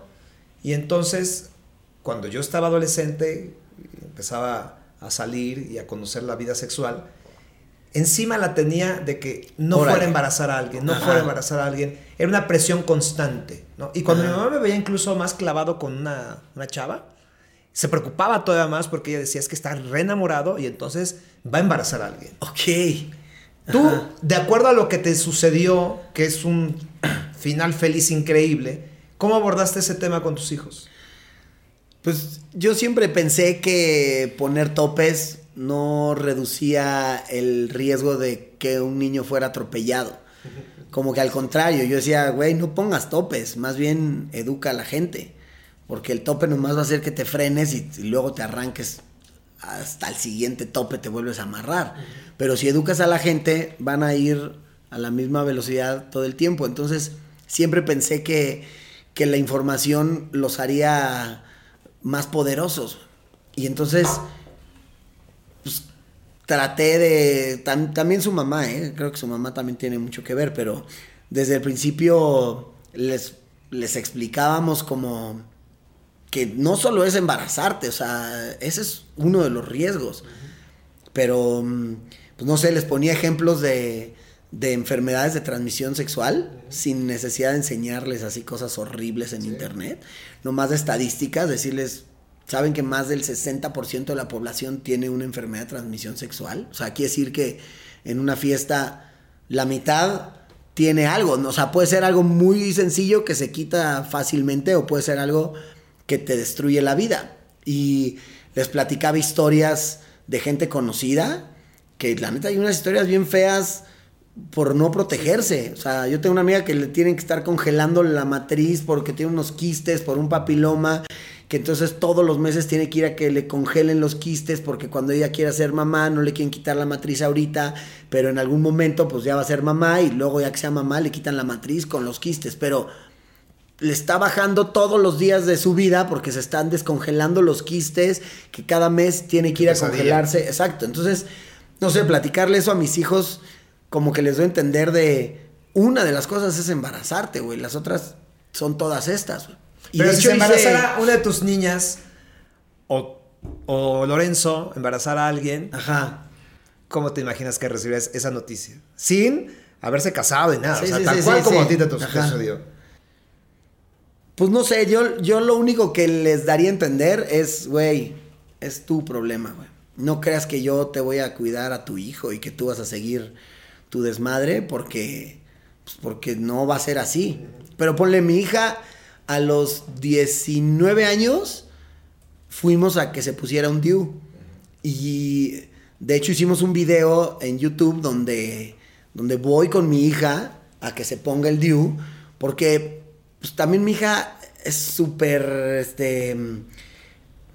Y entonces, cuando yo estaba adolescente, empezaba a salir y a conocer la vida sexual, encima la tenía de que no Órale. fuera a embarazar a alguien, no Ajá. fuera a embarazar a alguien. Era una presión constante, ¿no? Y cuando Ajá. mi mamá me veía incluso más clavado con una, una chava, se preocupaba todavía más porque ella decía, es que está re enamorado y entonces va a embarazar a alguien. Ok. Tú, Ajá. de acuerdo a lo que te sucedió, que es un final feliz increíble, ¿cómo abordaste ese tema con tus hijos? Pues yo siempre pensé que poner topes no reducía el riesgo de que un niño fuera atropellado. Como que al contrario, yo decía, güey, no pongas topes, más bien educa a la gente. Porque el tope nomás va a hacer que te frenes y, luego te arranques hasta el siguiente tope, te vuelves a amarrar. Pero si educas a la gente, van a ir a la misma velocidad todo el tiempo. Entonces, siempre pensé que, que la información los haría más poderosos. Y entonces, pues, traté de... tam- también su mamá, ¿eh? creo que su mamá también tiene mucho que ver, pero desde el principio les, les explicábamos como que no solo es embarazarte, o sea, ese es uno de los riesgos. Pero, mm, pues no sé, les ponía ejemplos de, de enfermedades de transmisión sexual sin necesidad de enseñarles así cosas horribles en internet. Nomás de estadísticas, decirles, ¿saben que más del 60% de la población tiene una enfermedad de transmisión sexual? O sea, quiere decir que en una fiesta la mitad tiene algo, o sea, puede ser algo muy sencillo que se quita fácilmente o puede ser algo que te destruye la vida. Y les platicaba historias de gente conocida, que la neta hay unas historias bien feas por no protegerse. O sea, yo tengo una amiga que le tienen que estar congelando la matriz porque tiene unos quistes por un papiloma, que entonces todos los meses tiene que ir a que le congelen los quistes porque cuando ella quiera ser mamá no le quieren quitar la matriz ahorita, pero en algún momento pues ya va a ser mamá y luego ya que sea mamá le quitan la matriz con los quistes, pero le está bajando todos los días de su vida porque se están descongelando los quistes que cada mes tiene que ir a congelarse. Exacto. Entonces, no sé, platicarle eso a mis hijos como que les doy a entender de una de las cosas es embarazarte, güey. Las otras son todas estas, güey. Y Pero de si hecho se hice- embarazara una de tus niñas o, o Lorenzo embarazara a alguien, Ajá. ¿cómo te imaginas que recibirías esa noticia? Sin haberse casado y nada. Sí, o sea, sí, tal sí, cual como a ti te sucedió. Pues no sé, yo, yo lo único que les daría a entender es, güey, es tu problema, güey. No creas que yo te voy a cuidar a tu hijo y que tú vas a seguir tu desmadre porque, pues, porque no va a ser así. Pero ponle, mi hija a los 19 años fuimos a que se pusiera un DIU. Y de hecho hicimos un video en YouTube donde, donde voy con mi hija a que se ponga el DIU. Porque pues, también mi hija es súper, este,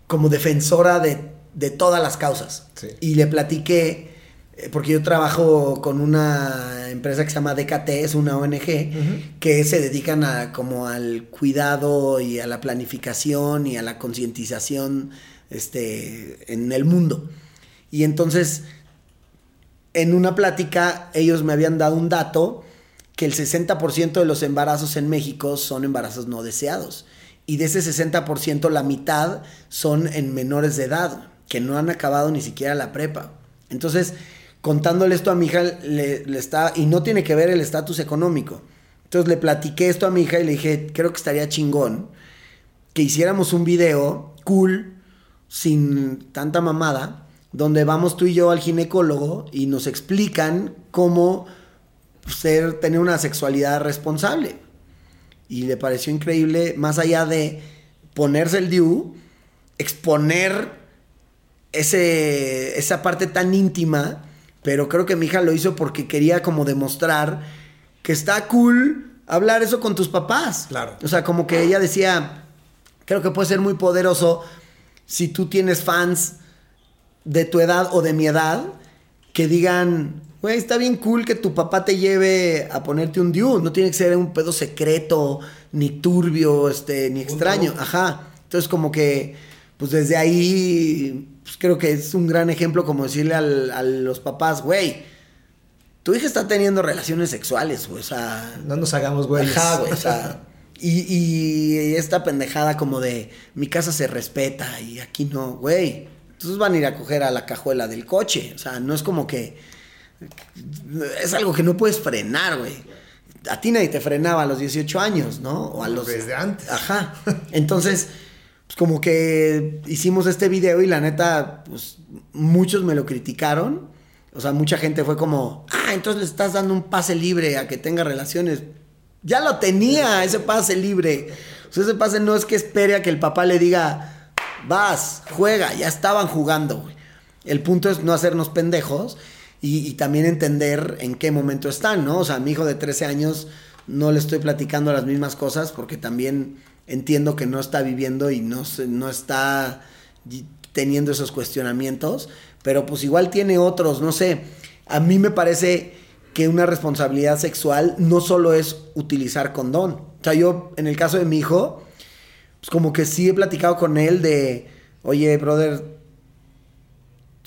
como defensora de, de todas las causas. Sí. Y le platiqué, eh, porque yo trabajo con una empresa que se llama DKT, es una ONG, que se dedican a como al cuidado y a la planificación y a la concientización este, en el mundo. Y entonces, en una plática, ellos me habían dado un dato que el 60% de los embarazos en México son embarazos no deseados. Y de ese 60%, la mitad son en menores de edad, que no han acabado ni siquiera la prepa. Entonces, contándole esto a mi hija, le, le está, y no tiene que ver el estatus económico. Entonces le platiqué esto a mi hija y le dije, creo que estaría chingón que hiciéramos un video cool, sin tanta mamada, donde vamos tú y yo al ginecólogo y nos explican cómo ser, tener una sexualidad responsable. Y le pareció increíble, más allá de ponerse el DIU, exponer ese, esa parte tan íntima, pero creo que mi hija lo hizo porque quería como demostrar que está cool hablar eso con tus papás. Claro. O sea, como que ella decía, creo que puede ser muy poderoso si tú tienes fans de tu edad o de mi edad que digan, güey, está bien cool que tu papá te lleve a ponerte un DIU, no tiene que ser un pedo secreto, ni turbio, este, ni extraño, ajá. Entonces como que, pues desde ahí, pues creo que es un gran ejemplo como decirle al- a los papás, güey, tu hija está teniendo relaciones sexuales, güey, o sea, No nos hagamos güeyes. Ajá, güey, o sea. Y, y esta pendejada como de mi casa se respeta y aquí no, güey. Entonces van a ir a coger a la cajuela del coche. O sea, no es como que. Es algo que no puedes frenar, güey. A ti nadie te frenaba a los 18 años, ¿no? O a los. Desde antes. Ajá. Entonces, pues como que hicimos este video y la neta, pues muchos me lo criticaron. O sea, mucha gente fue como, ah, entonces le estás dando un pase libre a que tenga relaciones. Ya lo tenía, ese pase libre. O sea, ese pase no es que espere a que el papá le diga, vas, juega, ya estaban jugando, güey. El punto es no hacernos pendejos y, también entender en qué momento están, ¿no? O sea, a mi hijo de 13 años no le estoy platicando las mismas cosas porque también entiendo que no está viviendo y no, no está teniendo esos cuestionamientos, pero pues igual tiene otros, no sé. A mí me parece que una responsabilidad sexual no solo es utilizar condón. O sea, yo en el caso de mi hijo, pues como que sí he platicado con él de, oye, brother,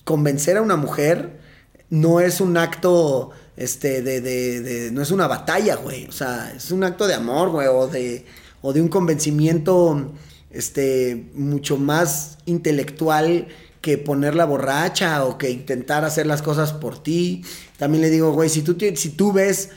convencer a una mujer no es un acto, este, de, de, de- no es una batalla, güey. O sea, es un acto de amor, güey, o de, o de un convencimiento, este, mucho más intelectual que ponerla borracha o que intentar hacer las cosas por ti. También le digo, güey, si tú, si tú ves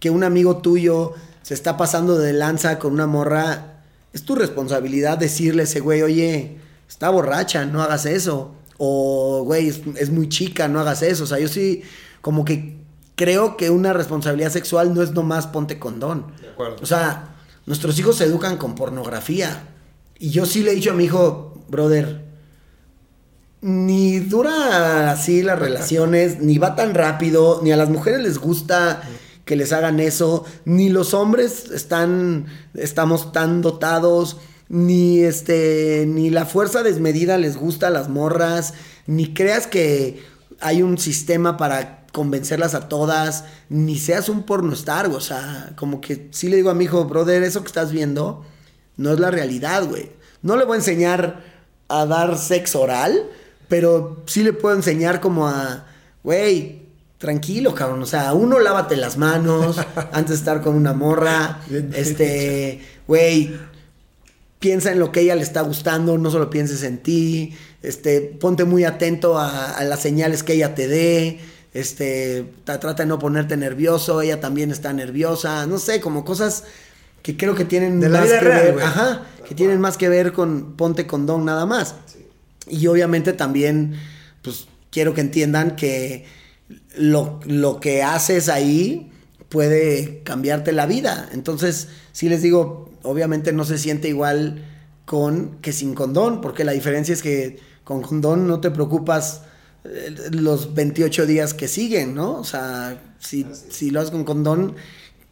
que un amigo tuyo se está pasando de lanza con una morra, es tu responsabilidad decirle a ese güey, oye, está borracha, no hagas eso. O, güey, es, es muy chica, no hagas eso. O sea, yo sí, como que creo que una responsabilidad sexual no es nomás ponte condón. De acuerdo. O sea, nuestros hijos se educan con pornografía. Y yo sí le he dicho a mi hijo, brother, ni dura así las relaciones, ni va tan rápido, ni a las mujeres les gusta que les hagan eso, ni los hombres están, estamos tan dotados, ni este, ni la fuerza desmedida les gusta a las morras, ni creas que hay un sistema para convencerlas a todas, ni seas un pornostar, o sea, como que sí le digo a mi hijo, brother, eso que estás viendo no es la realidad, güey. No le voy a enseñar a dar sexo oral, pero sí le puedo enseñar como a, güey, tranquilo, cabrón. O sea, uno lávate las manos antes de estar con una morra. este, güey, piensa en lo que a ella le está gustando, no solo pienses en ti. Este, ponte muy atento a, las señales que ella te dé. Este, trata de no ponerte nervioso, ella también está nerviosa. No sé, como cosas que creo que tienen más que ver. Ajá, que tienen más que ver con ponte condón nada más. Y obviamente también, pues quiero que entiendan que lo, lo que haces ahí puede cambiarte la vida. Entonces, si les digo, obviamente no se siente igual con que sin condón, porque la diferencia es que con condón no te preocupas eh, los 28 días que siguen, ¿no? O sea, si, si lo haces con condón,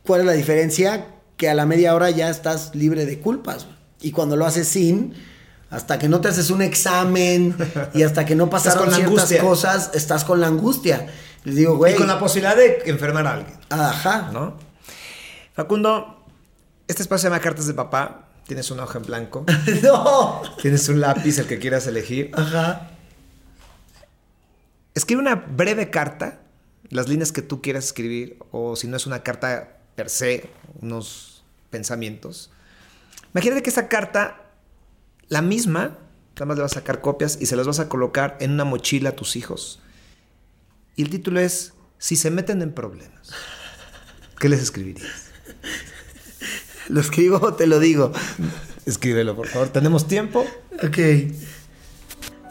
¿cuál es la diferencia? Que a la media hora ya estás libre de culpas. Y cuando lo haces sin, hasta que no te haces un examen y hasta que no pasaron ciertas cosas, estás con la angustia. Les digo, güey. Y con la posibilidad de enfermar a alguien. Ajá. ¿No? Facundo, este espacio se llama Cartas de Papá. Tienes una hoja en blanco. no. Tienes un lápiz, el que quieras elegir. Ajá. Escribe una breve carta, las líneas que tú quieras escribir, o si no es una carta per se, unos pensamientos. Imagínate que esa carta, la misma, nada más le vas a sacar copias y se las vas a colocar en una mochila a tus hijos. Y el título es Si se meten en problemas. ¿Qué les escribirías? ¿Lo escribo o te lo digo? Escríbelo, por favor. ¿Tenemos tiempo? Ok.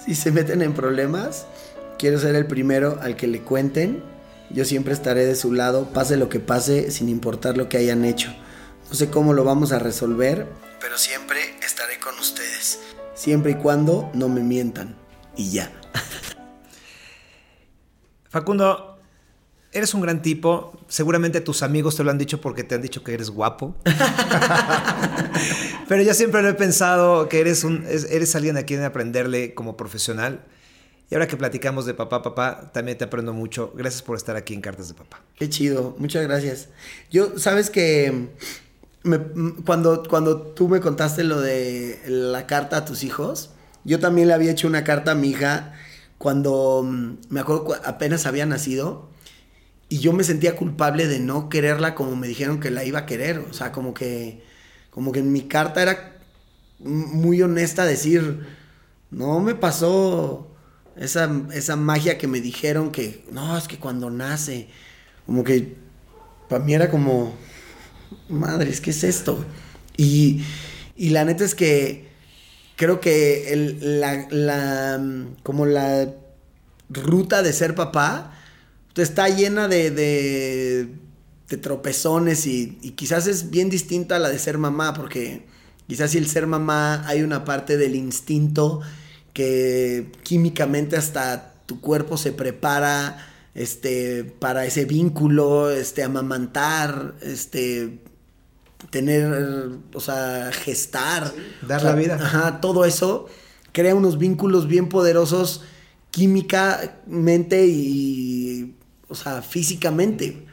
Si se meten en problemas, quiero ser el primero al que le cuenten. Yo siempre estaré de su lado, pase lo que pase, sin importar lo que hayan hecho. No sé cómo lo vamos a resolver, pero siempre estaré con ustedes. Siempre y cuando no me mientan. Y ya. Facundo, eres un gran tipo. Seguramente tus amigos te lo han dicho porque te han dicho que eres guapo. Pero yo siempre lo he pensado que eres, un, eres alguien a quien aprenderle como profesional. Y ahora que platicamos de papá, papá, también te aprendo mucho. Gracias por estar aquí en Cartas de Papá. Qué chido, muchas gracias. Yo, sabes que cuando, cuando tú me contaste lo de la carta a tus hijos, yo también le había hecho una carta a mi hija cuando mm, me acuerdo apenas había nacido y yo me sentía culpable de no quererla como me dijeron que la iba a querer, o sea, como que como que en mi carta era muy honesta decir, no me pasó esa, esa magia que me dijeron que, no, es que cuando nace, como que para mí era como, madre, ¿qué es esto? Y, y la neta es que creo que el, la, como la ruta de ser papá está llena de, de, tropezones y, quizás es bien distinta a la de ser mamá, porque quizás si el ser mamá hay una parte del instinto que químicamente hasta tu cuerpo se prepara este, para ese vínculo, este, amamantar, este, tener, o sea, gestar. dar la vida. Ajá, todo eso crea unos vínculos bien poderosos químicamente y, o sea, físicamente.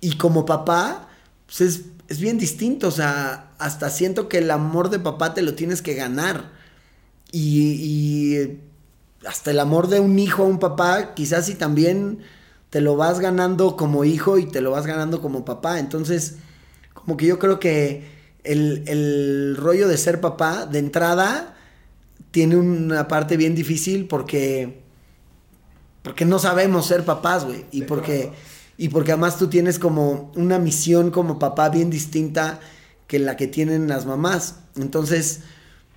Y como papá, pues es, es bien distinto, o sea, hasta siento que el amor de papá te lo tienes que ganar. Y, y hasta el amor de un hijo a un papá, quizás si también te lo vas ganando como hijo y te lo vas ganando como papá. Entonces, como que yo creo que el, rollo de ser papá, de entrada, tiene una parte bien difícil porque, porque no sabemos ser papás, güey. Y, porque, y porque además tú tienes como una misión como papá bien distinta que la que tienen las mamás. Entonces,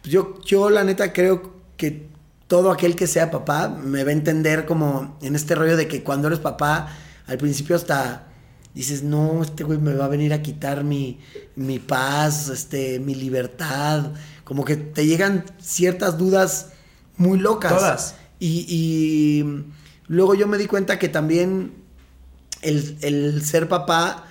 yo, yo la neta creo que todo aquel que sea papá me va a entender como en este rollo de que cuando eres papá, al principio hasta dices, no, este güey me va a venir a quitar mi, mi paz, este, mi libertad. Como que te llegan ciertas dudas muy locas. Todas. Y, luego yo me di cuenta que también el, ser papá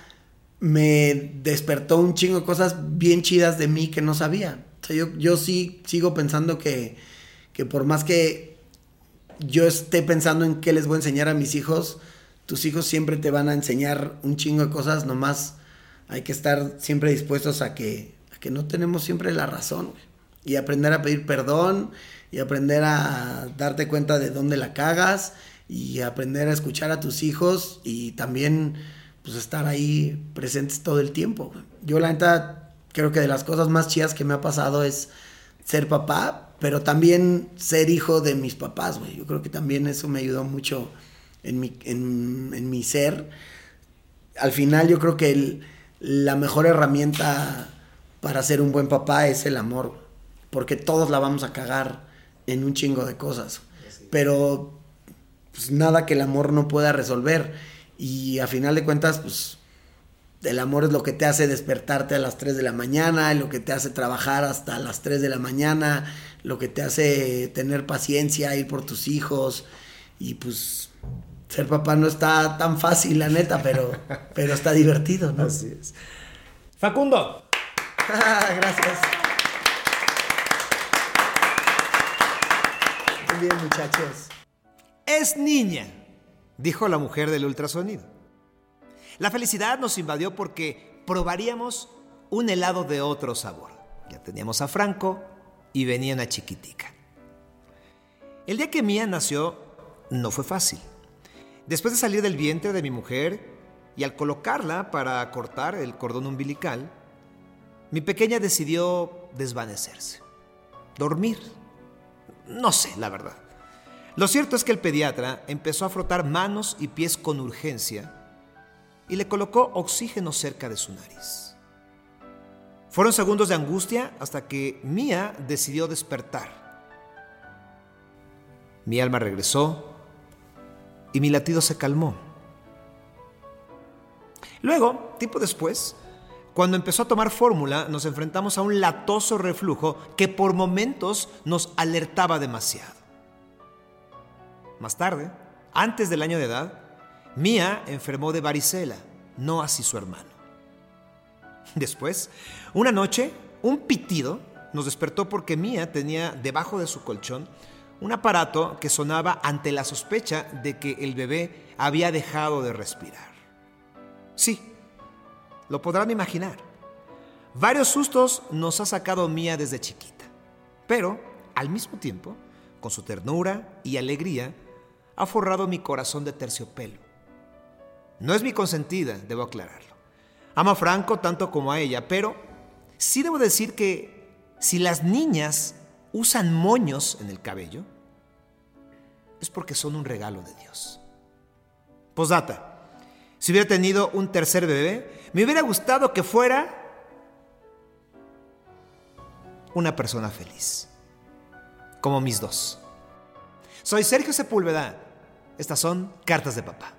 me despertó un chingo de cosas bien chidas de mí que no sabía. O sea, yo, yo sí sigo pensando que, que por más que yo esté pensando en qué les voy a enseñar a mis hijos, tus hijos siempre te van a enseñar un chingo de cosas, nomás hay que estar siempre dispuestos a que, que no tenemos siempre la razón. Y aprender a pedir perdón y aprender a darte cuenta de dónde la cagas y aprender a escuchar a tus hijos y también pues estar ahí presentes todo el tiempo. Yo la neta creo que de las cosas más chidas que me ha pasado es ser papá, pero también ser hijo de mis papás, güey. Yo creo que también eso me ayudó mucho en mi, en, mi ser. Al final yo creo que la mejor herramienta para ser un buen papá es el amor, porque todos la vamos a cagar en un chingo de cosas, pero pues, nada que el amor no pueda resolver. Y a final de cuentas, pues el amor es lo que te hace despertarte a las 3 de la mañana, lo que te hace trabajar hasta las 3 de la mañana, lo que te hace tener paciencia, ir por tus hijos. Y pues ser papá no está tan fácil, la neta, pero, pero está divertido, ¿no? Así es. Facundo. Gracias. Muy bien, muchachos. Es niña, dijo la mujer del ultrasonido. La felicidad nos invadió porque probaríamos un helado de otro sabor. Ya teníamos a Franco y venía una chiquitica. El día que Mía nació no fue fácil. Después de salir del vientre de mi mujer y al colocarla para cortar el cordón umbilical, mi pequeña decidió desvanecerse, dormir. No sé, la verdad. Lo cierto es que el pediatra empezó a frotar manos y pies con urgencia y le colocó oxígeno cerca de su nariz. Fueron segundos de angustia hasta que Mía decidió despertar. Mi alma regresó y mi latido se calmó. Luego, tiempo después, cuando empezó a tomar fórmula, nos enfrentamos a un latoso reflujo que por momentos nos alertaba demasiado. Más tarde, antes del año de edad, Mía enfermó de varicela, no así su hermano. Después, una noche, un pitido nos despertó porque Mía tenía debajo de su colchón un aparato que sonaba ante la sospecha de que el bebé había dejado de respirar. Sí, lo podrán imaginar. Varios sustos nos ha sacado Mía desde chiquita, pero al mismo tiempo, con su ternura y alegría, ha forrado mi corazón de terciopelo. No es mi consentida, debo aclararlo. Amo a Franco tanto como a ella, pero sí debo decir que si las niñas usan moños en el cabello, es porque son un regalo de Dios. Posdata. Si hubiera tenido un tercer bebé, me hubiera gustado que fuera una persona feliz, como mis dos. Soy Sergio Sepúlveda estas son cartas de papá.